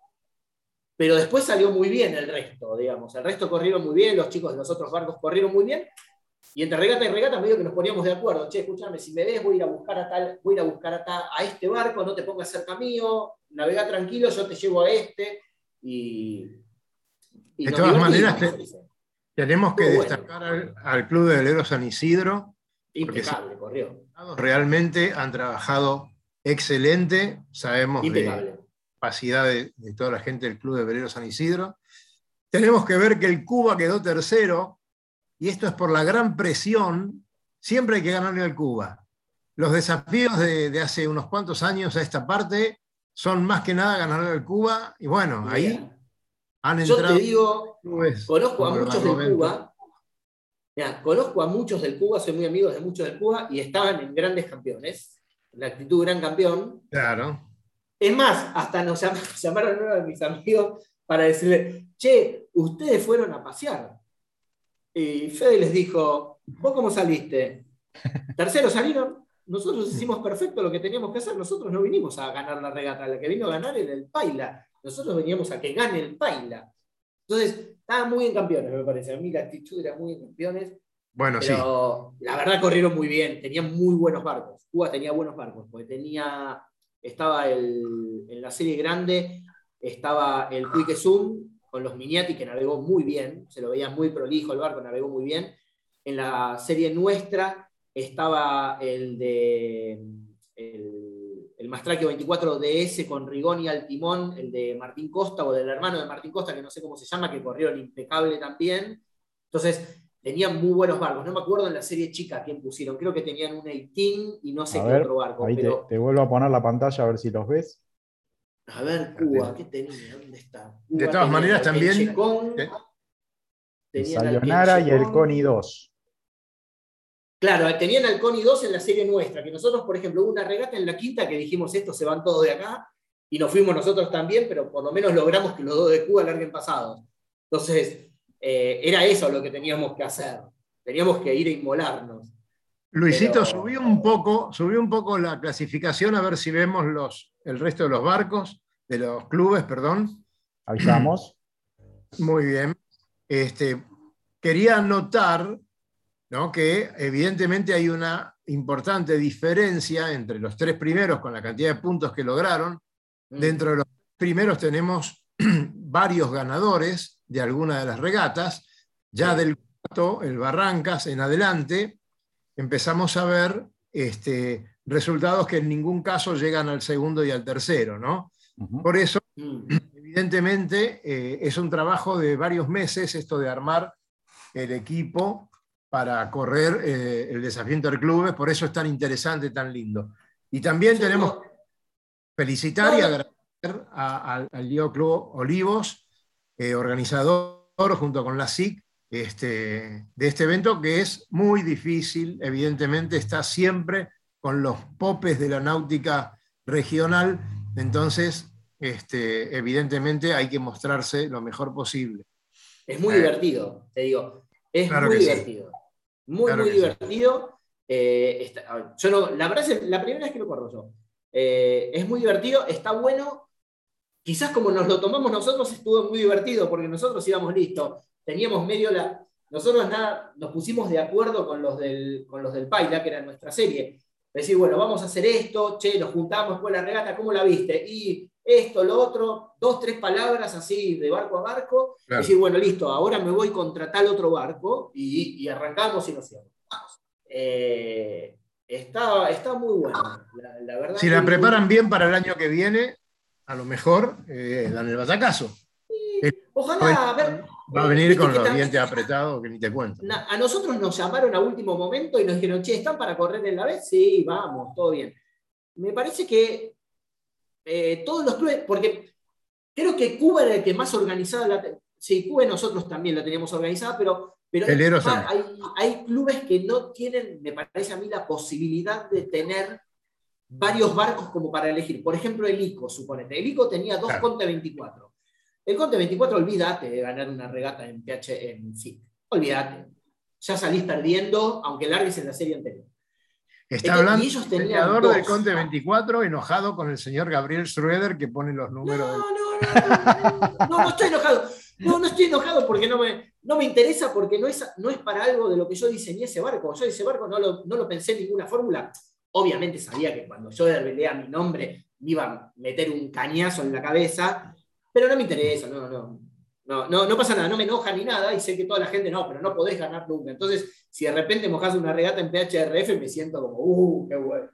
Speaker 4: pero después salió muy bien el resto, digamos, el resto corrieron muy bien, los chicos de los otros barcos corrieron muy bien, y entre regata y regata medio que nos poníamos de acuerdo, che, escúchame, si me ves voy a ir a buscar a tal, voy a ir a buscar a, tal, a este barco, no te pongas cerca mío, navega tranquilo, yo te llevo a este, y... y
Speaker 2: De todas maneras, te- tenemos que
Speaker 4: bueno.
Speaker 2: destacar al, al Club de Velero San Isidro,
Speaker 4: impecable, corrió,
Speaker 2: realmente han trabajado excelente, sabemos de
Speaker 4: impecable.
Speaker 2: capacidad de, de toda la gente del Club de Velero San Isidro. Tenemos que ver que el Cuba quedó tercero, y esto es por la gran presión, siempre hay que ganarle al Cuba. Los desafíos de, de hace unos cuantos años a esta parte son más que nada ganarle al Cuba, y bueno, ahí han
Speaker 4: Yo
Speaker 2: entrado
Speaker 4: te digo, Conozco a muchos del
Speaker 2: Barlovento.
Speaker 4: Cuba. Conozco a muchos del Cuba, soy muy amigo de muchos del Cuba y estaban en grandes campeones. La actitud gran campeón.
Speaker 2: Claro.
Speaker 4: Es más, hasta nos llam- llamaron uno de mis amigos para decirle, che, ustedes fueron a pasear. Y Fede les dijo, ¿vos cómo saliste? Tercero salieron, nosotros hicimos perfecto lo que teníamos que hacer, nosotros no vinimos a ganar la regata, la que vino a ganar era el Paila, nosotros veníamos a que gane el Paila. Entonces, estaban muy en campeones, me parece, a mí la actitud era muy en campeones,
Speaker 2: Bueno, sí.
Speaker 4: pero la verdad corrieron muy bien, tenían muy buenos barcos. Cuba tenía buenos barcos, porque tenía, estaba el, en la serie grande, estaba el Quique Zoom con los Miniati, que navegó muy bien, se lo veía muy prolijo el barco, navegó muy bien. En la serie nuestra estaba el de el, el Mastraquio 24 DS con Rigoni al timón, el de Martín Costa o del hermano de Martín Costa, que no sé cómo se llama, que corrieron impecable también. Entonces, tenían muy buenos barcos. No me acuerdo en la serie chica quién pusieron. Creo que tenían un 18 y no sé
Speaker 3: A
Speaker 4: qué
Speaker 3: ver,
Speaker 4: otro barco.
Speaker 3: ahí te,
Speaker 4: pero,
Speaker 3: te vuelvo a poner la pantalla a ver si los ves.
Speaker 4: A ver, Cuba, ¿qué tenía? ¿Dónde está? Cuba
Speaker 2: De todas maneras, también-
Speaker 4: Checón,
Speaker 2: eh,
Speaker 3: Sayonara y el. Coni 2.
Speaker 4: Claro, tenían al Coni 2 en la serie nuestra, que nosotros, por ejemplo, hubo una regata en la quinta que dijimos, estos se van todos de acá, y nos fuimos nosotros también, pero por lo menos logramos que los dos de Cuba larguen pasados. Entonces, eh, era eso lo que teníamos que hacer. Teníamos que ir a inmolarnos.
Speaker 2: Luisito
Speaker 4: Pero-
Speaker 2: subió un poco, subió un poco la clasificación a ver si vemos los, el resto de los barcos, de los clubes, perdón.
Speaker 3: Ahí estamos.
Speaker 2: Muy bien. Este, quería notar ¿no? que evidentemente hay una importante diferencia entre los tres primeros con la cantidad de puntos que lograron.
Speaker 4: Mm.
Speaker 2: Dentro de los primeros tenemos varios ganadores de alguna de las regatas. Ya del cuarto, el Barrancas, en adelante, empezamos a ver este, resultados que en ningún caso llegan al segundo y al tercero, ¿no? Por eso, mm. evidentemente, eh, es un trabajo de varios meses esto de armar el equipo para correr eh, el desafío interclubes, por eso es tan interesante, tan lindo. Y también tenemos que felicitar y agradecer al Lío Club Olivos, eh, organizador junto con la SIC este, de este evento, que es muy difícil, evidentemente está siempre con los popes de la náutica regional, entonces este, evidentemente hay que mostrarse lo mejor posible.
Speaker 4: Es muy divertido, te digo, es muy divertido. Muy, muy divertido. Eh, yo la verdad es la primera vez que lo corro yo. Eh, es muy divertido, está bueno. Quizás como nos lo tomamos nosotros estuvo muy divertido porque nosotros íbamos listos. Teníamos medio la... Nosotros nada, nos pusimos de acuerdo con los del, con los del Paila, que era nuestra serie. Decir, bueno, vamos a hacer esto, che, nos juntamos después de la regata, ¿cómo la viste? Y esto, lo otro, dos, tres palabras así de barco a barco, y decir, bueno, listo, ahora me voy contra tal otro barco y, arrancamos y nos íbamos. Eh, está, está muy bueno, la, verdad.
Speaker 2: Si la preparan bien para el año que viene, a lo mejor eh, dan el batacazo.
Speaker 4: Ojalá, a ver,
Speaker 2: Va a venir con los dientes apretados que ni te cuento.
Speaker 4: A nosotros nos llamaron a último momento y nos dijeron, che, ¿están para correr en la vez? Sí, vamos, todo bien. Me parece que eh, todos los clubes, porque creo que Cuba era el que más organizaba la... Sí, Cuba nosotros también la teníamos organizada, pero, pero hay, clubes que no tienen, me parece a mí, la posibilidad de tener varios barcos como para elegir. Por ejemplo, el ICO, suponete. El ICO tenía dos Conte 24. El Conte 24, olvídate de ganar una regata en PH en FIC. Olvídate. Ya salís perdiendo, aunque largues en la serie anterior.
Speaker 2: Está hablando el creador del Conte 24 enojado con el señor Gabriel Schroeder que pone los números.
Speaker 4: No, no, no, no, no, estoy enojado. No, no estoy enojado porque no me, no me interesa, porque no es, no es para algo de lo que yo diseñé ese barco. Yo ese barco no lo, no lo pensé en ninguna fórmula. Obviamente sabía que cuando yo revelé mi nombre me iba a meter un cañazo en la cabeza, pero no me interesa, no, no. No, no, no pasa nada, no me enoja ni nada y sé que toda la gente no, pero no podés ganar nunca. Entonces, si de repente mojás una regata en PHRF, me siento como, uh, qué bueno.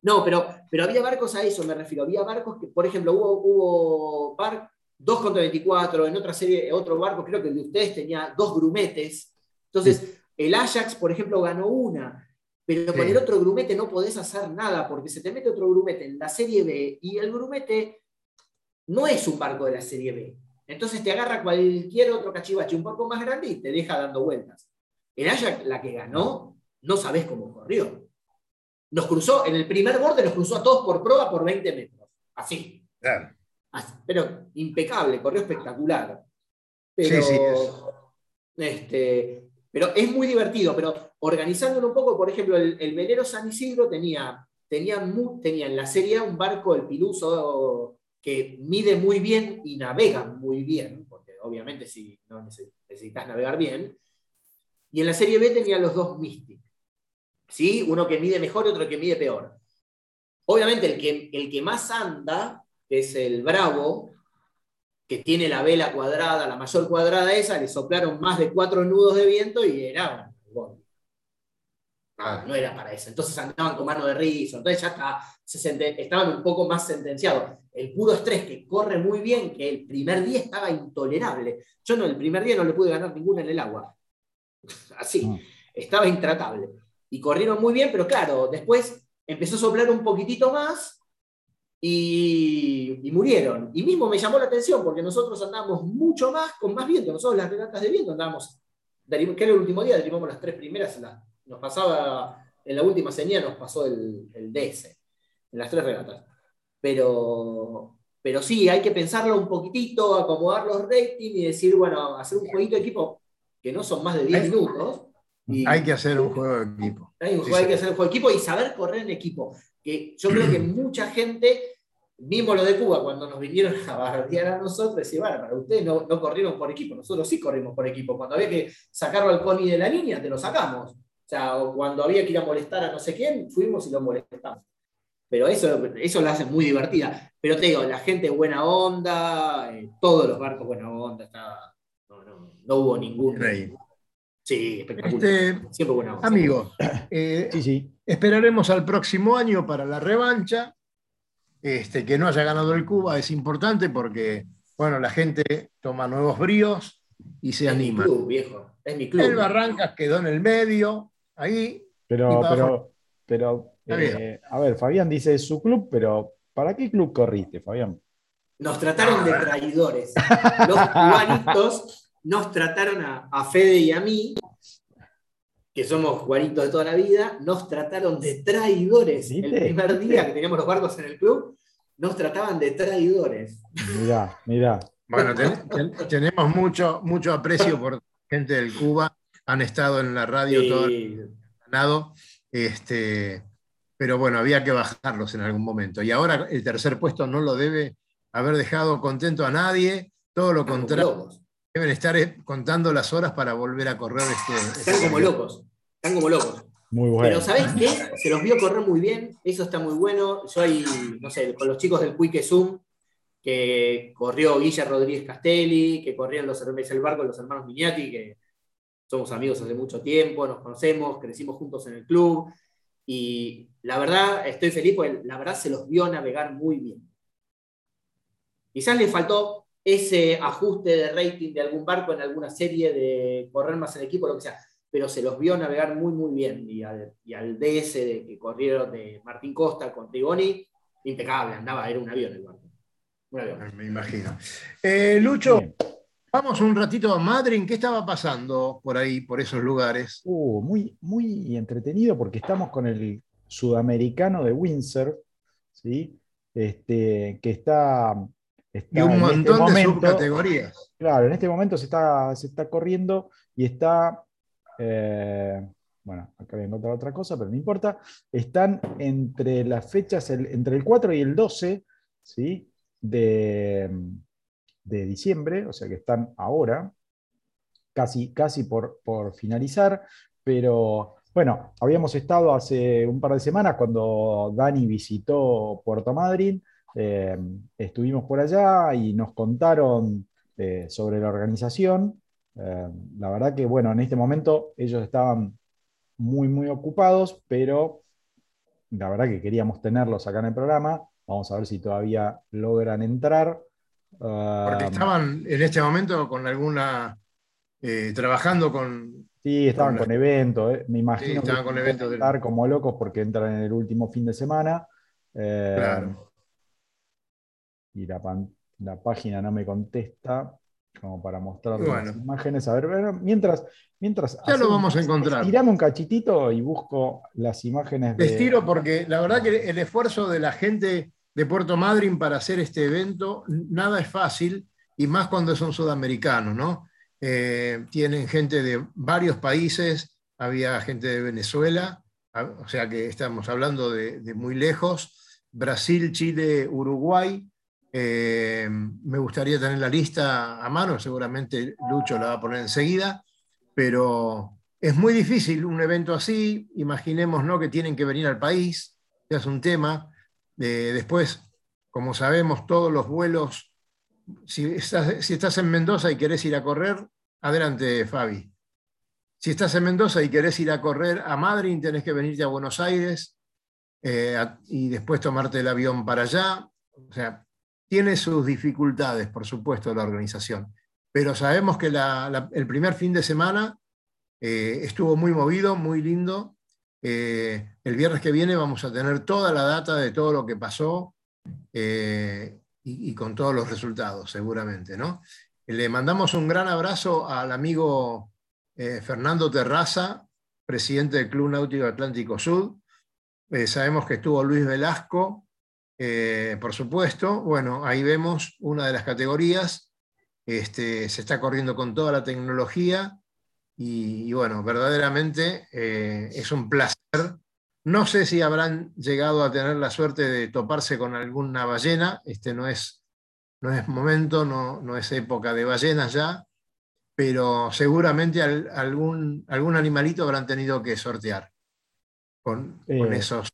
Speaker 4: No, pero, pero había barcos a eso, me refiero. Había barcos que, por ejemplo, hubo, hubo bar 2 contra 24, en otra serie, otro barco, creo que el de ustedes tenía dos grumetes. Entonces, el Ajax, por ejemplo, ganó una, pero con el otro grumete no podés hacer nada, porque se te mete otro grumete en la serie B y el grumete no es un barco de la serie B. Entonces te agarra cualquier otro cachivache un poco más grande y te deja dando vueltas. El Ajax, la que ganó, no sabes cómo corrió. Nos cruzó, en el primer borde nos cruzó a todos por prueba por 20 metros. Así. Pero impecable, corrió espectacular. Pero, sí, sí, Este, pero es muy divertido. Pero organizándolo un poco, por ejemplo, el, velero San Isidro tenía, tenía, tenía en la serie un barco, el Piluso que mide muy bien y navega muy bien, porque obviamente si no necesitas navegar bien. Y en la serie B tenía los dos Mystic. ¿sí? Uno que mide mejor y otro que mide peor. Obviamente el que, el que más anda es el Bravo, que tiene la vela cuadrada, la mayor cuadrada esa, le soplaron más de cuatro nudos de viento y era no era para eso. Entonces andaban con mano de rizo, entonces ya estaban un poco más sentenciados. El puro estrés que corre muy bien, que el primer día estaba intolerable. Yo no, el primer día no le pude ganar ninguna en el agua. Así, mm. estaba intratable. Y corrieron muy bien, pero claro, después empezó a soplar un poquitito más y, murieron. Y mismo me llamó la atención porque nosotros andamos mucho más con más viento. Nosotros las regatas de viento andábamos, que era el último día, derivamos las tres primeras en la, nos pasaba, en la última señal nos pasó el, el DS, en las tres regatas. Pero, pero sí, hay que pensarlo un poquitito, acomodar los ratings y decir, bueno, hacer un jueguito de equipo que no son más de 10 minutos.
Speaker 2: hay que hacer un juego de equipo.
Speaker 4: Hay, que hacer un juego de equipo y saber correr en equipo. Que yo creo que mucha gente, mismo lo de Cuba, cuando nos vinieron a bardear a nosotros, decía, bueno, para ustedes no, no corrieron por equipo, nosotros sí corrimos por equipo. Cuando había que sacarlo al Connie de la línea, te lo sacamos. O sea, cuando había que ir a molestar a no sé quién, fuimos y lo molestamos. pero eso, eso la hace muy divertida. Pero te digo, la gente buena onda, eh, todos los barcos buena onda, está, no, no, no hubo ningún...
Speaker 2: Rey.
Speaker 4: Sí, espectacular.
Speaker 2: Este,
Speaker 4: Siempre buena onda.
Speaker 2: amigos, eh,
Speaker 3: Sí, sí.
Speaker 2: esperaremos al próximo año para la revancha. Este, que no haya ganado el Cuba es importante porque, bueno, la gente toma nuevos bríos y se
Speaker 4: es mi
Speaker 2: anima.
Speaker 4: club, viejo. Es mi club.
Speaker 2: El Barrancas quedó en el medio, ahí.
Speaker 3: Pero, pero, pero, eh, a ver, Fabián dice es su club, pero ¿para qué club corriste, Fabián?
Speaker 4: Nos trataron de traidores. Los cubanitos nos trataron a, a Fede y a mí, que somos cubanitos de toda la vida, nos trataron de traidores. El primer día que teníamos los barcos en el club, nos trataban de traidores.
Speaker 3: Mirá, mirá.
Speaker 2: Bueno, ten- ten- tenemos mucho, mucho aprecio por gente del Cuba. Han estado en la radio todo el ganado. Este, pero bueno, había que bajarlos en algún momento. Y ahora el tercer puesto no lo debe haber dejado contento a nadie. Todo lo
Speaker 4: están como
Speaker 2: contrario,
Speaker 4: locos.
Speaker 2: deben estar eh, contando las horas para volver a correr este.
Speaker 4: Están como locos. Están como locos.
Speaker 3: Muy bueno.
Speaker 4: Pero ¿sabés qué? Se los vio correr muy bien, eso está muy bueno. Yo ahí, no sé, con los chicos del Quique Zoom, que corrió Guilla Rodríguez Castelli, que corrían los hermanos el barco los hermanos Miñati, que somos amigos hace mucho tiempo, nos conocemos, crecimos juntos en el club. Y la verdad, estoy feliz porque la verdad se los vio navegar muy bien. Quizás le faltó ese ajuste de rating de algún barco en alguna serie, de correr más en equipo, lo que sea pero se los vio navegar muy, muy bien. Y al, y al DS de que corrieron de Martín Costa con Trigoni, impecable, andaba, era un avión el barco. Un avión.
Speaker 2: Me imagino. Eh, Lucho,
Speaker 3: Bien.
Speaker 2: Vamos un ratito a Madrid. ¿Qué estaba pasando por ahí, por esos lugares?
Speaker 3: Uh, muy, muy entretenido porque estamos con el sudamericano de Windsor, ¿sí? Este, que está, está
Speaker 2: Y un
Speaker 3: en este
Speaker 2: montón de
Speaker 3: momento-
Speaker 2: subcategorías.
Speaker 3: Claro, en este momento se está, se está corriendo y está, eh, bueno, acá voy a encontrar otra cosa, pero no importa, están entre las fechas, el- entre el 4 y el 12, ¿sí? De, de diciembre, o sea que están ahora, casi, casi por, por finalizar, pero bueno, habíamos estado hace un par de semanas cuando Dani visitó Puerto Madryn, eh, estuvimos por allá y nos contaron eh, sobre la organización. Eh, la verdad que, bueno, en este momento ellos estaban muy, muy ocupados, pero la verdad que queríamos tenerlos acá en el programa. Vamos a ver si todavía logran entrar.
Speaker 2: Porque
Speaker 3: Ah,
Speaker 2: estaban en este momento con alguna. eh, trabajando con.
Speaker 3: Sí, estaban
Speaker 2: Con
Speaker 3: con eventos, eh. me imagino
Speaker 2: Sí, estaban
Speaker 3: que
Speaker 2: con eventos del-
Speaker 3: estar como locos porque entran en el último fin de semana. Eh,
Speaker 2: Claro.
Speaker 3: Y la, pan- la página no me contesta como para mostrar
Speaker 2: Bueno.
Speaker 3: las imágenes. A ver, bueno, mientras, mientras
Speaker 2: Ya lo vamos a encontrar.
Speaker 3: Estirame un cachitito y busco las imágenes de.
Speaker 2: Les tiro porque la verdad que el esfuerzo de la gente de Puerto Madryn para hacer este evento, nada es fácil, y más cuando son sudamericanos, ¿no? Eh, tienen gente de varios países, había gente de Venezuela, a- o sea que estamos hablando de, de muy lejos, Brasil, Chile, Uruguay. Eh, me gustaría tener la lista a mano, seguramente Lucho la va a poner enseguida, pero es muy difícil un evento así, imaginemos ¿no? que tienen que venir al país, ya es un tema. Eh, después, como sabemos, todos los vuelos, si estás, en Mendoza y querés ir a correr, adelante Fabi. Si estás en Mendoza y querés ir a correr a Madrid, tenés que venirte a Buenos Aires eh, y después tomarte el avión para allá. O sea, tiene sus dificultades, por supuesto, la organización. Pero sabemos que el primer fin de semana eh, estuvo muy movido, muy lindo. Eh, el viernes que viene vamos a tener toda la data de todo lo que pasó eh, y, con todos los resultados, seguramente. ¿no? Le mandamos un gran abrazo al amigo eh, Fernando Terraza, presidente del Club Náutico Atlántico Sud. Sabemos que estuvo Luis Velasco, por supuesto. Bueno, ahí vemos una de las categorías. Este, se está corriendo con toda la tecnología y, y bueno, verdaderamente eh, es un placer. No sé si habrán llegado a tener la suerte de toparse con alguna ballena. Este no es, no es momento, no, no es época de ballenas ya, pero seguramente al- algún, algún animalito habrán tenido que sortear con, con
Speaker 3: Eh,
Speaker 2: esos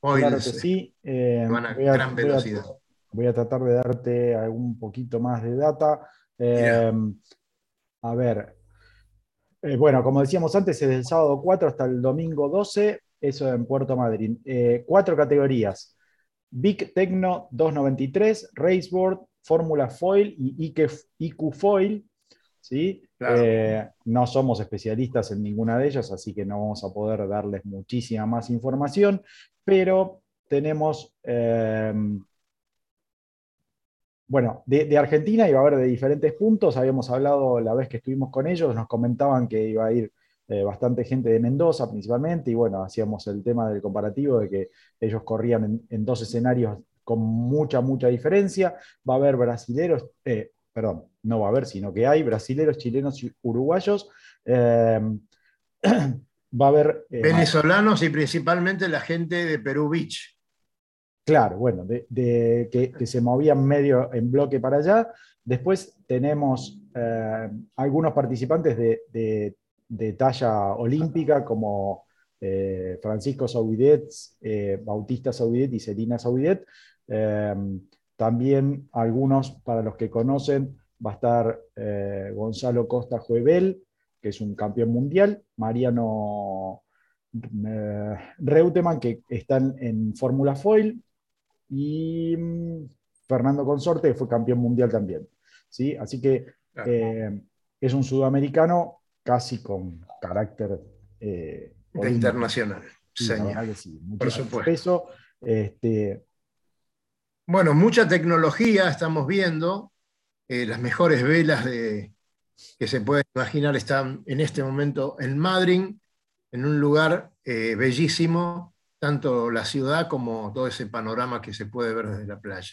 Speaker 3: Claro que sí. Eh,
Speaker 2: van a
Speaker 3: voy a-
Speaker 2: gran
Speaker 3: voy a-
Speaker 2: velocidad.
Speaker 3: Voy a tratar de darte algún poquito más de data. Eh, a ver. Eh, bueno, como decíamos antes, es del sábado 4 hasta el domingo 12, eso en Puerto Madryn. Eh, cuatro categorías. Big Tecno 293, Raceboard, Fórmula Foil y IQ, IQ Foil. ¿sí?
Speaker 2: Claro.
Speaker 3: Eh, no somos especialistas en ninguna de ellas, así que no vamos a poder darles muchísima más información, pero tenemos, bueno, de, Argentina iba a haber de diferentes puntos, habíamos hablado la vez que estuvimos con ellos, nos comentaban que iba a ir eh, bastante gente de Mendoza principalmente, y bueno, hacíamos el tema del comparativo de que ellos corrían en, dos escenarios con mucha, mucha diferencia. Va a haber brasileros, eh, perdón, no va a haber, sino que hay brasileros, chilenos y uruguayos. Eh, va a haber... eh,
Speaker 2: Venezolanos y principalmente la gente de Perú Beach.
Speaker 3: Claro, bueno, de, que, se movían medio en bloque para allá. Después tenemos eh, algunos participantes de, talla olímpica como eh, Francisco Saubidet, eh, Bautista Saubidet y Celina Saubidet. Eh, también algunos, para los que conocen, va a estar Gonzalo Costa Juebel, que es un campeón mundial, Mariano Reutemann, que están en Fórmula Foil, y mm, Fernando Consorte, que fue campeón mundial también. ¿sí? Así que eh, es un sudamericano casi con carácter eh,
Speaker 2: de internacional.
Speaker 3: Sí,
Speaker 2: Por supuesto.
Speaker 3: peso. Este,
Speaker 2: Bueno, mucha tecnología estamos viendo. Eh, las mejores velas de- que se pueden imaginar están en este momento en Madrid, en un lugar bellísimo, tanto la ciudad como todo ese panorama que se puede ver desde la playa.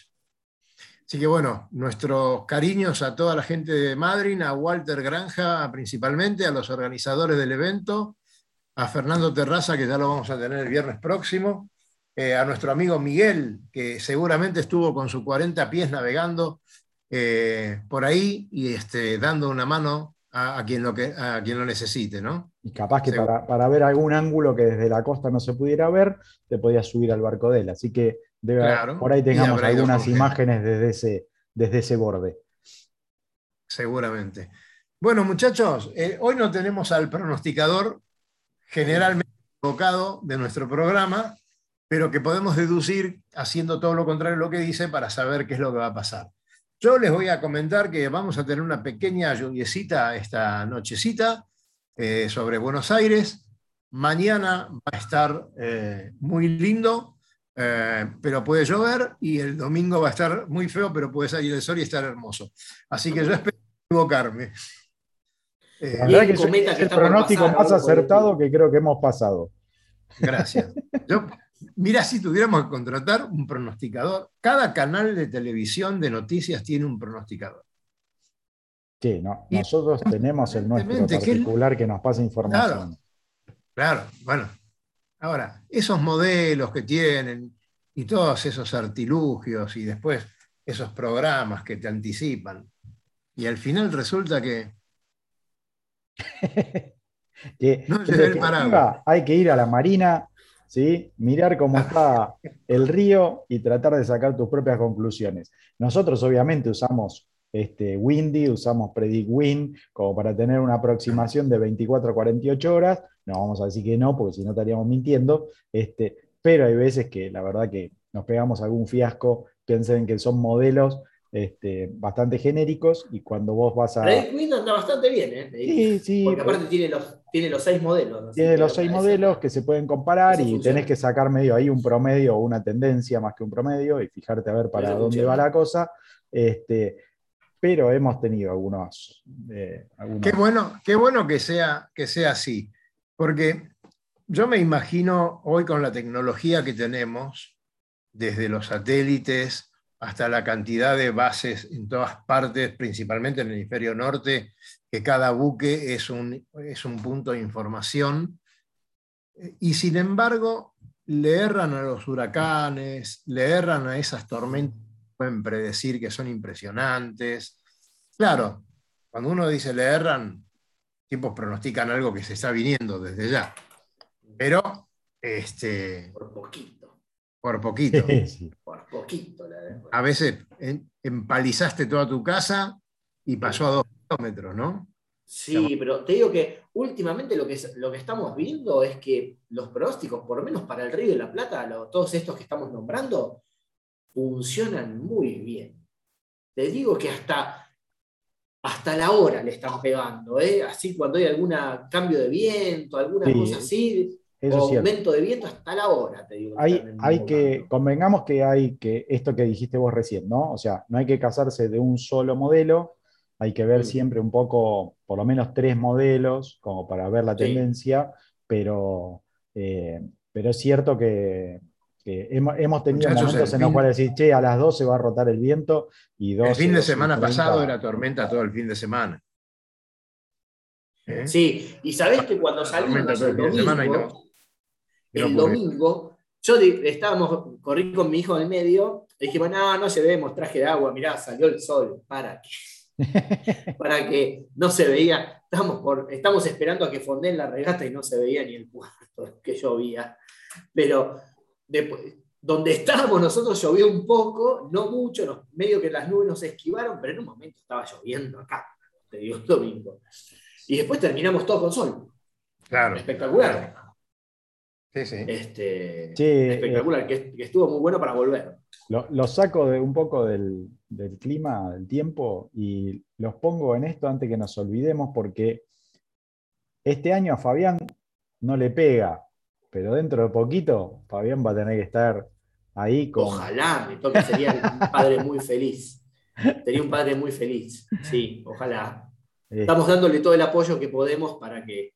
Speaker 2: Así que bueno, nuestros cariños a toda la gente de Madrid, a Walter Granja principalmente, a los organizadores del evento, a Fernando Terraza, que ya lo vamos a tener el viernes próximo, eh, a nuestro amigo Miguel, que seguramente estuvo con sus 40 pies navegando eh, por ahí y este, dando una mano a, a quien lo que, a quien lo necesite, ¿no?
Speaker 3: Y capaz que para, para ver algún ángulo que desde la costa no se pudiera ver, te podías subir al barco de él. Así que debe
Speaker 2: Claro,
Speaker 3: por ahí tengamos algunas imágenes desde ese, desde ese borde.
Speaker 2: Seguramente. Bueno, muchachos, eh, hoy no tenemos al pronosticador generalmente equivocado de nuestro programa, pero que podemos deducir haciendo todo lo contrario a lo que dice para saber qué es lo que va a pasar. Yo les voy a comentar que vamos a tener una pequeña lluviecita esta nochecita eh, sobre Buenos Aires. Mañana va a estar eh, muy lindo, eh, pero puede llover, y el domingo va a estar muy feo, pero puede salir el sol y estar hermoso. Así que yo espero equivocarme. Eh,
Speaker 3: La verdad
Speaker 4: el
Speaker 3: que es
Speaker 4: cometa que
Speaker 3: el pronóstico
Speaker 4: pasar,
Speaker 3: más acertado que creo que hemos pasado.
Speaker 2: Gracias. Yo, mira, si tuviéramos que contratar un pronosticador, cada canal de televisión de noticias tiene un pronosticador.
Speaker 3: Sí, no, nosotros tenemos el nuestro particular que nos pasa información.
Speaker 2: Claro, bueno. Ahora, esos modelos que tienen y todos esos artilugios y después esos programas que te anticipan, y al final resulta que
Speaker 3: Que,
Speaker 2: No llevé el paraguas.
Speaker 3: hay que ir a la marina, ¿sí? mirar cómo está el río y tratar de sacar tus propias conclusiones. Nosotros obviamente usamos este, Windy, usamos Predict Wind como para tener una aproximación de 24 a 48 horas. No vamos a decir que no, porque si no estaríamos mintiendo. Este, pero hay veces que la verdad que nos pegamos algún fiasco, piensen que son modelos este, bastante genéricos y cuando vos vas a...
Speaker 4: Red Queen anda bastante bien, ¿eh?
Speaker 3: Sí, sí,
Speaker 4: Porque aparte tiene los, tiene los seis modelos.
Speaker 3: tiene los seis modelos que se pueden comparar y tenés que sacar medio ahí un promedio o una tendencia más que un promedio y fijarte a ver para dónde
Speaker 4: funciona.
Speaker 3: va la cosa. Este, pero hemos tenido algunos. eh, algunos-
Speaker 2: Qué bueno, qué bueno que, sea, que sea así, porque yo me imagino hoy con la tecnología que tenemos, desde los satélites hasta la cantidad de bases en todas partes, principalmente en el hemisferio norte, que cada buque es un, es un punto de información, y sin embargo le erran a los huracanes, le erran a esas tormentas pueden predecir que son impresionantes. Claro, cuando uno dice le erran, tipos pronostican algo que se está viniendo desde ya. Pero, este,
Speaker 4: Por poquito.
Speaker 2: Por poquito.
Speaker 3: Sí.
Speaker 4: Por poquito, la.
Speaker 2: A veces en- empalizaste toda tu casa y pasó a dos kilómetros, ¿no?
Speaker 4: Sí, pero te digo que últimamente lo que, es- lo que estamos viendo es que los pronósticos, por lo menos para el Río de la Plata, lo- todos estos que estamos nombrando, funcionan muy bien. Te digo que hasta, hasta la hora le están pegando, ¿eh? Así cuando hay algún cambio de viento, alguna
Speaker 3: Sí,
Speaker 4: cosa así, o aumento de viento, hasta la hora, te digo.
Speaker 3: Hay, hay que, convengamos que hay que, esto que dijiste vos recién, ¿no? O sea, no hay que casarse de un solo modelo, hay que ver
Speaker 4: Mm.
Speaker 3: siempre un poco, por lo menos tres modelos, como para ver la
Speaker 4: Sí.
Speaker 3: tendencia, pero, eh, pero es cierto que, hemos, hemos tenido
Speaker 2: Muchachos,
Speaker 3: momentos en los cuales decir, che, a las 12 va a rotar el viento y 12,
Speaker 2: El fin de
Speaker 3: 12 y
Speaker 2: semana
Speaker 3: 30.
Speaker 2: pasado era tormenta todo el fin de semana. ¿Eh?
Speaker 4: Sí, y sabés que cuando
Speaker 2: Tormenta
Speaker 4: salimos
Speaker 2: todo el
Speaker 4: el
Speaker 2: fin de semana y no-
Speaker 4: domingo,
Speaker 2: y no
Speaker 4: el domingo, yo estábamos, corrí con mi hijo en el medio, y dijimos, no, no llevemos traje de agua, mirá, salió el sol, para que, para que no se veía, estamos, por, estamos esperando a que fondeen la regata y no se veía ni el puerto que llovía. Pero después, donde estábamos nosotros llovió un poco, no mucho, nos- medio que las nubes nos esquivaron, pero en un momento estaba lloviendo acá, te digo, el domingo. Y después terminamos todo con sol.
Speaker 2: Claro.
Speaker 4: Espectacular.
Speaker 2: Sí, sí.
Speaker 4: Este,
Speaker 3: Sí, eh,
Speaker 4: espectacular, que, que estuvo muy bueno para volver.
Speaker 3: Lo, lo saco de un poco del, del clima, del tiempo, y los pongo en esto antes que nos olvidemos, porque este año a Fabián no le pega, pero dentro de poquito Fabián va a tener que estar ahí con.
Speaker 4: Ojalá me toque, sería un padre muy feliz. Sería un padre muy feliz. Sí, ojalá.
Speaker 3: eh,
Speaker 4: Estamos dándole todo el apoyo que podemos para que,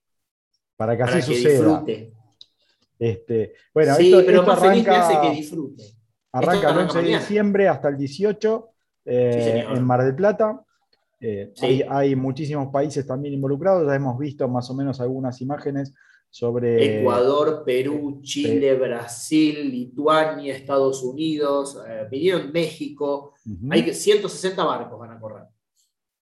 Speaker 3: para que así
Speaker 4: para que
Speaker 3: suceda.
Speaker 4: disfrute.
Speaker 3: Este, bueno,
Speaker 4: sí,
Speaker 3: esto,
Speaker 4: pero
Speaker 3: esto
Speaker 4: más feliz me
Speaker 3: arranca,
Speaker 4: hace que disfrute.
Speaker 3: arranca el
Speaker 4: arranca
Speaker 3: 11 de diciembre hasta el 18 eh,
Speaker 4: Sí,
Speaker 3: en Mar del Plata. Eh,
Speaker 4: Sí.
Speaker 3: hay, hay muchísimos países también involucrados, ya hemos visto más o menos algunas imágenes sobre...
Speaker 4: Ecuador, Perú, Chile, Brasil, Lituania, Estados Unidos, eh, vinieron México. Hay que- 160 barcos van a correr.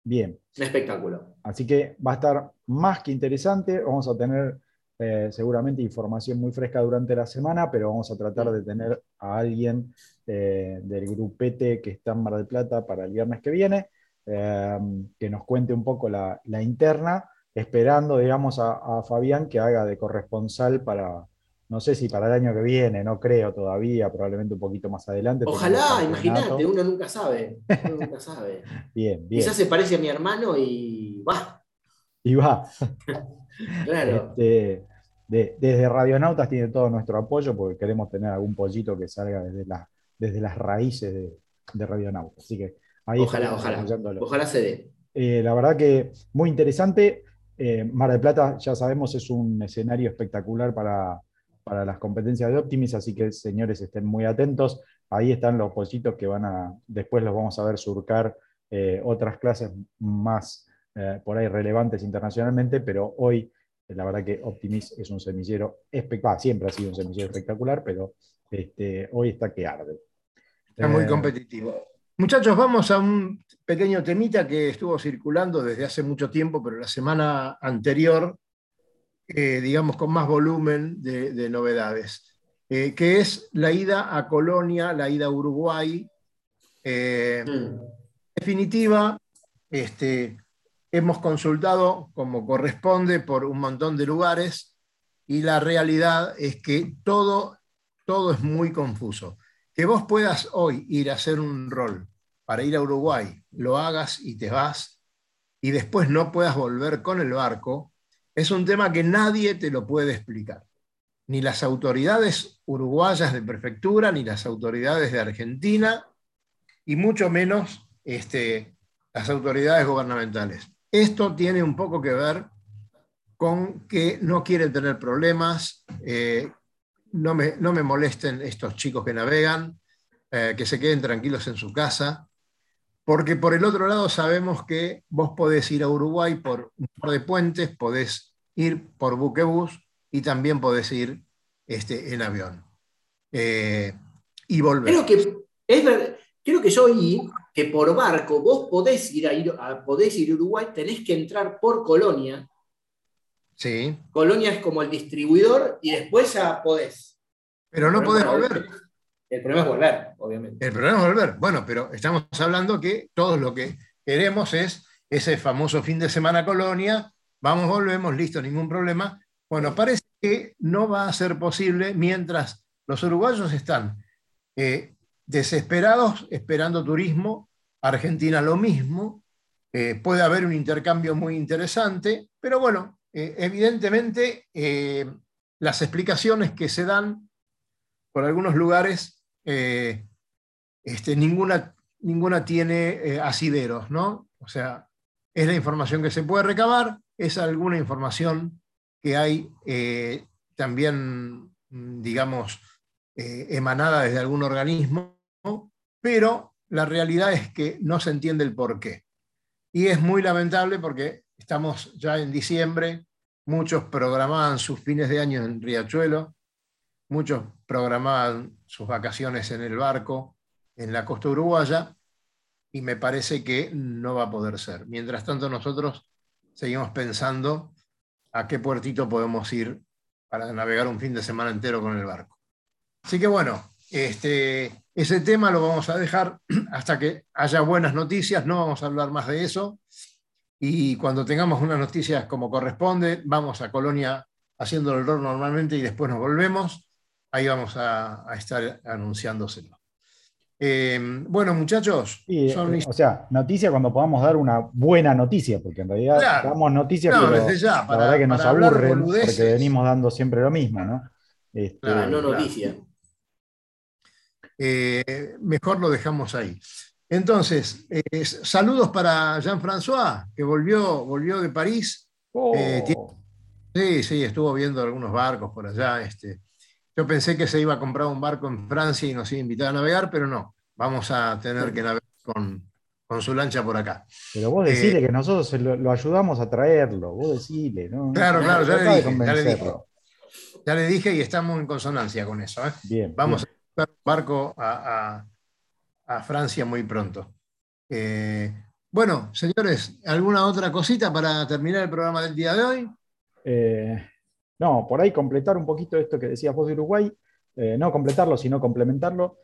Speaker 3: Bien,
Speaker 4: Un espectáculo.
Speaker 3: así que va a estar más que interesante. Vamos a tener eh, seguramente información muy fresca durante la semana, pero vamos a tratar de tener a alguien eh, del grupete que está en Mar del Plata para el viernes que viene, eh, que nos cuente un poco la, la interna, esperando, digamos, a, a Fabián que haga de corresponsal para, no sé si para el año que viene, no creo todavía, probablemente un poquito más adelante.
Speaker 4: Ojalá, imagínate, uno nunca sabe. Uno nunca sabe.
Speaker 3: Bien, bien.
Speaker 4: Quizás se parece a mi hermano y va.
Speaker 3: Y va.
Speaker 4: Claro.
Speaker 3: Este, de- desde Radionautas tiene todo nuestro apoyo porque queremos tener algún pollito que salga desde, la- desde las raíces de, de Radionautas. Así que ahí
Speaker 4: Ojalá, ojalá. Ojalá se dé.
Speaker 3: Eh, la verdad que muy interesante. Eh, Mar del Plata, ya sabemos, es un escenario espectacular para, para las competencias de Optimis, así que señores estén muy atentos. Ahí están los pollitos que van a, después los vamos a ver surcar eh, otras clases más eh, por ahí relevantes internacionalmente, pero hoy la verdad que Optimis es un semillero espectacular, siempre ha sido un semillero espectacular, pero este, hoy está que arde.
Speaker 2: Está muy competitivo. Muchachos, vamos a un pequeño temita que estuvo circulando desde hace mucho tiempo, pero la semana anterior, eh, digamos, con más volumen de, de novedades, eh, que es la ida a Colonia, la ida a Uruguay. Eh,
Speaker 4: Mm.
Speaker 2: definitiva, este, hemos consultado como corresponde por un montón de lugares y la realidad es que todo, todo es muy confuso. Que vos puedas hoy ir a hacer un rol para ir a Uruguay, lo hagas y te vas, y después no puedas volver con el barco, es un tema que nadie te lo puede explicar. Ni las autoridades uruguayas de prefectura, ni las autoridades de Argentina, y mucho menos este, las autoridades gubernamentales. Esto tiene un poco que ver con que no quieren tener problemas, eh, no, me, no me molesten estos chicos que navegan, eh, que se queden tranquilos en su casa, porque por el otro lado sabemos que vos podés ir a Uruguay por un par de puentes, podés ir por buquebús y también podés ir este, en avión. Eh, y volver.
Speaker 4: Creo que es ver- creo que yo oí que por barco vos podés ir a, ir podés ir a Uruguay, tenés que entrar por Colonia.
Speaker 2: Sí,
Speaker 4: Colonia es como el distribuidor y después ya podés.
Speaker 2: pero no podés volver.
Speaker 4: El problema es volver, obviamente.
Speaker 2: El problema es volver. Bueno, pero estamos hablando que todo lo que queremos es ese famoso fin de semana colonia. Vamos, volvemos, listo, ningún problema. Bueno, parece que no va a ser posible mientras los uruguayos están eh, desesperados esperando turismo, Argentina lo mismo, eh, puede haber un intercambio muy interesante, pero bueno, eh, evidentemente las explicaciones que se dan por algunos lugares, este, ninguna, ninguna tiene asideros, ¿no? O sea, es la información que se puede recabar, es alguna información que hay eh, también, digamos, eh, emanada desde algún organismo, pero la realidad es que no se entiende el por qué. Y es muy lamentable porque estamos ya en diciembre, muchos programaban sus fines de año en Riachuelo, muchos programaban sus vacaciones en el barco, en la costa uruguaya, y me parece que no va a poder ser. Mientras tanto, nosotros seguimos pensando a qué puertito podemos ir para navegar un fin de semana entero con el barco. Así que bueno, este, ese tema lo vamos a dejar hasta que haya buenas noticias, no vamos a hablar más de eso. Y cuando tengamos unas noticias como corresponde, vamos a Colonia haciendo el rol normalmente y después nos volvemos. Ahí vamos a, a estar anunciándoselo. Eh, bueno, muchachos.
Speaker 3: Eh, o sea, noticia cuando podamos dar una buena noticia, porque en realidad damos noticias, pero la verdad que nos aburren porque venimos dando siempre lo mismo, ¿no?
Speaker 4: Este, no noticia.
Speaker 2: Eh, mejor lo dejamos ahí. Entonces, saludos para Jean-François, que volvió, volvió de París.
Speaker 3: Oh.
Speaker 2: sí, sí, estuvo viendo algunos barcos por allá. Este, yo pensé que se iba a comprar un barco en Francia y nos iba a invitar a navegar, pero no. Vamos a tener que navegar con, su lancha por acá.
Speaker 3: Pero vos decile eh, que nosotros lo, ayudamos a traerlo. Vos decile, ¿no?
Speaker 2: Claro, claro, ya le, dije, ya le, dije, y estamos en consonancia con eso. ¿eh?
Speaker 3: Bien,
Speaker 2: Vamos a comprar un barco a, Francia muy pronto. Eh, bueno, señores, ¿alguna otra cosita para terminar el programa del día de hoy?
Speaker 3: Eh, no, por ahí completar un poquito esto que decías vos de Uruguay, eh, no completarlo, sino complementarlo.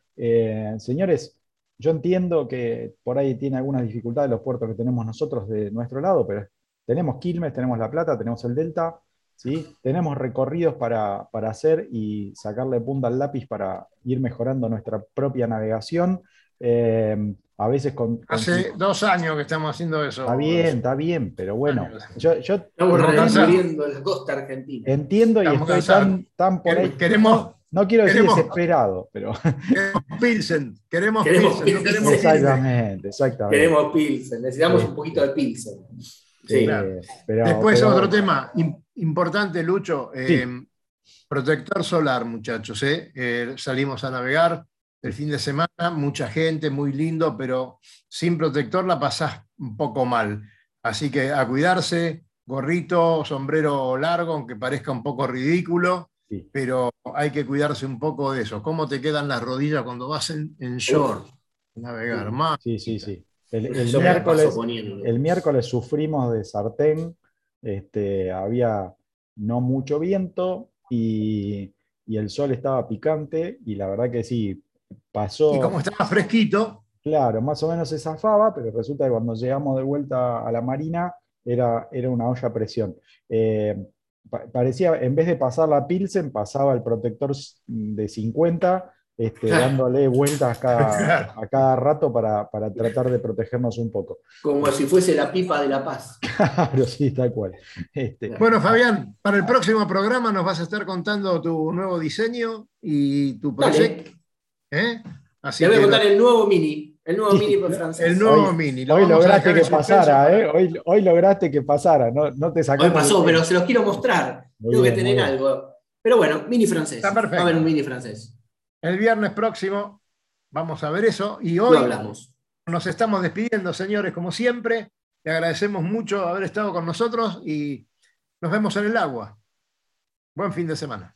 Speaker 3: Señores, yo entiendo que por ahí tiene algunas dificultades los puertos que tenemos nosotros de nuestro lado, pero tenemos Quilmes, tenemos La Plata, tenemos el Delta, ¿sí? tenemos recorridos para, hacer y sacarle punta al lápiz para ir mejorando nuestra propia navegación. Eh, a veces con,
Speaker 2: Hace dos años que estamos haciendo eso.
Speaker 3: Está bien, está bien, pero bueno.
Speaker 4: Yo, estamos recorriendo la costa argentina.
Speaker 3: Entiendo y estoy tan, tan, por ahí.
Speaker 2: Queremos,
Speaker 3: no quiero decir desesperado, pero.
Speaker 2: Queremos Pilsen, queremos, Pilsen, no queremos
Speaker 3: Exactamente, exactamente.
Speaker 4: Queremos Pilsen, necesitamos un poquito de Pilsen.
Speaker 2: Sí, pero, Después otro tema importante, Lucho. Eh, protector solar, muchachos. Eh. Eh, salimos a navegar el fin de semana, mucha gente, muy lindo, pero sin protector la pasás un poco mal. Así que a cuidarse, gorrito, sombrero largo, aunque parezca un poco ridículo, pero hay que cuidarse un poco de eso. ¿Cómo te quedan las rodillas cuando vas en, short? Navegar más.
Speaker 3: Sí, sí, sí. El, miércoles, el, miércoles, sufrimos de sartén, este, había no mucho viento y, y el sol estaba picante y la verdad que sí, pasó.
Speaker 2: Y como estaba fresquito.
Speaker 3: Claro, más o menos se zafaba, pero resulta que cuando llegamos de vuelta a la marina era, era una olla a presión. Eh, parecía, en vez de pasar la Pilsen, pasaba el protector de 50, este, dándole vueltas cada, a cada rato para, tratar de protegernos un poco.
Speaker 4: Como si fuese la pipa de la paz.
Speaker 3: Claro, sí, tal cual.
Speaker 2: Este, bueno, Fabián, para el próximo programa nos vas a estar contando tu nuevo diseño y tu proyecto. ¿Eh?
Speaker 4: Así Te voy a contar el nuevo mini. El nuevo mini por francés.
Speaker 2: El nuevo mini.
Speaker 3: hoy lograste que pasara, ¿eh? Hoy, hoy, lograste que pasara. No, no te sacó.
Speaker 4: Hoy pasó, pero se los quiero mostrar. Tengo que tener algo. Pero bueno, mini francés.
Speaker 2: Está perfecto.
Speaker 4: Va a haber un mini francés.
Speaker 2: El viernes próximo vamos a ver eso. Y hoy
Speaker 4: hablamos.
Speaker 2: nos estamos despidiendo, señores, como siempre. Le agradecemos mucho haber estado con nosotros y nos vemos en el agua. Buen fin de semana.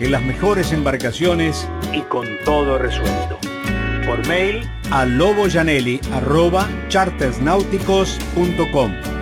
Speaker 1: en las mejores embarcaciones y con todo resuelto. Por mail a loboyanelli.chartersnáuticos.com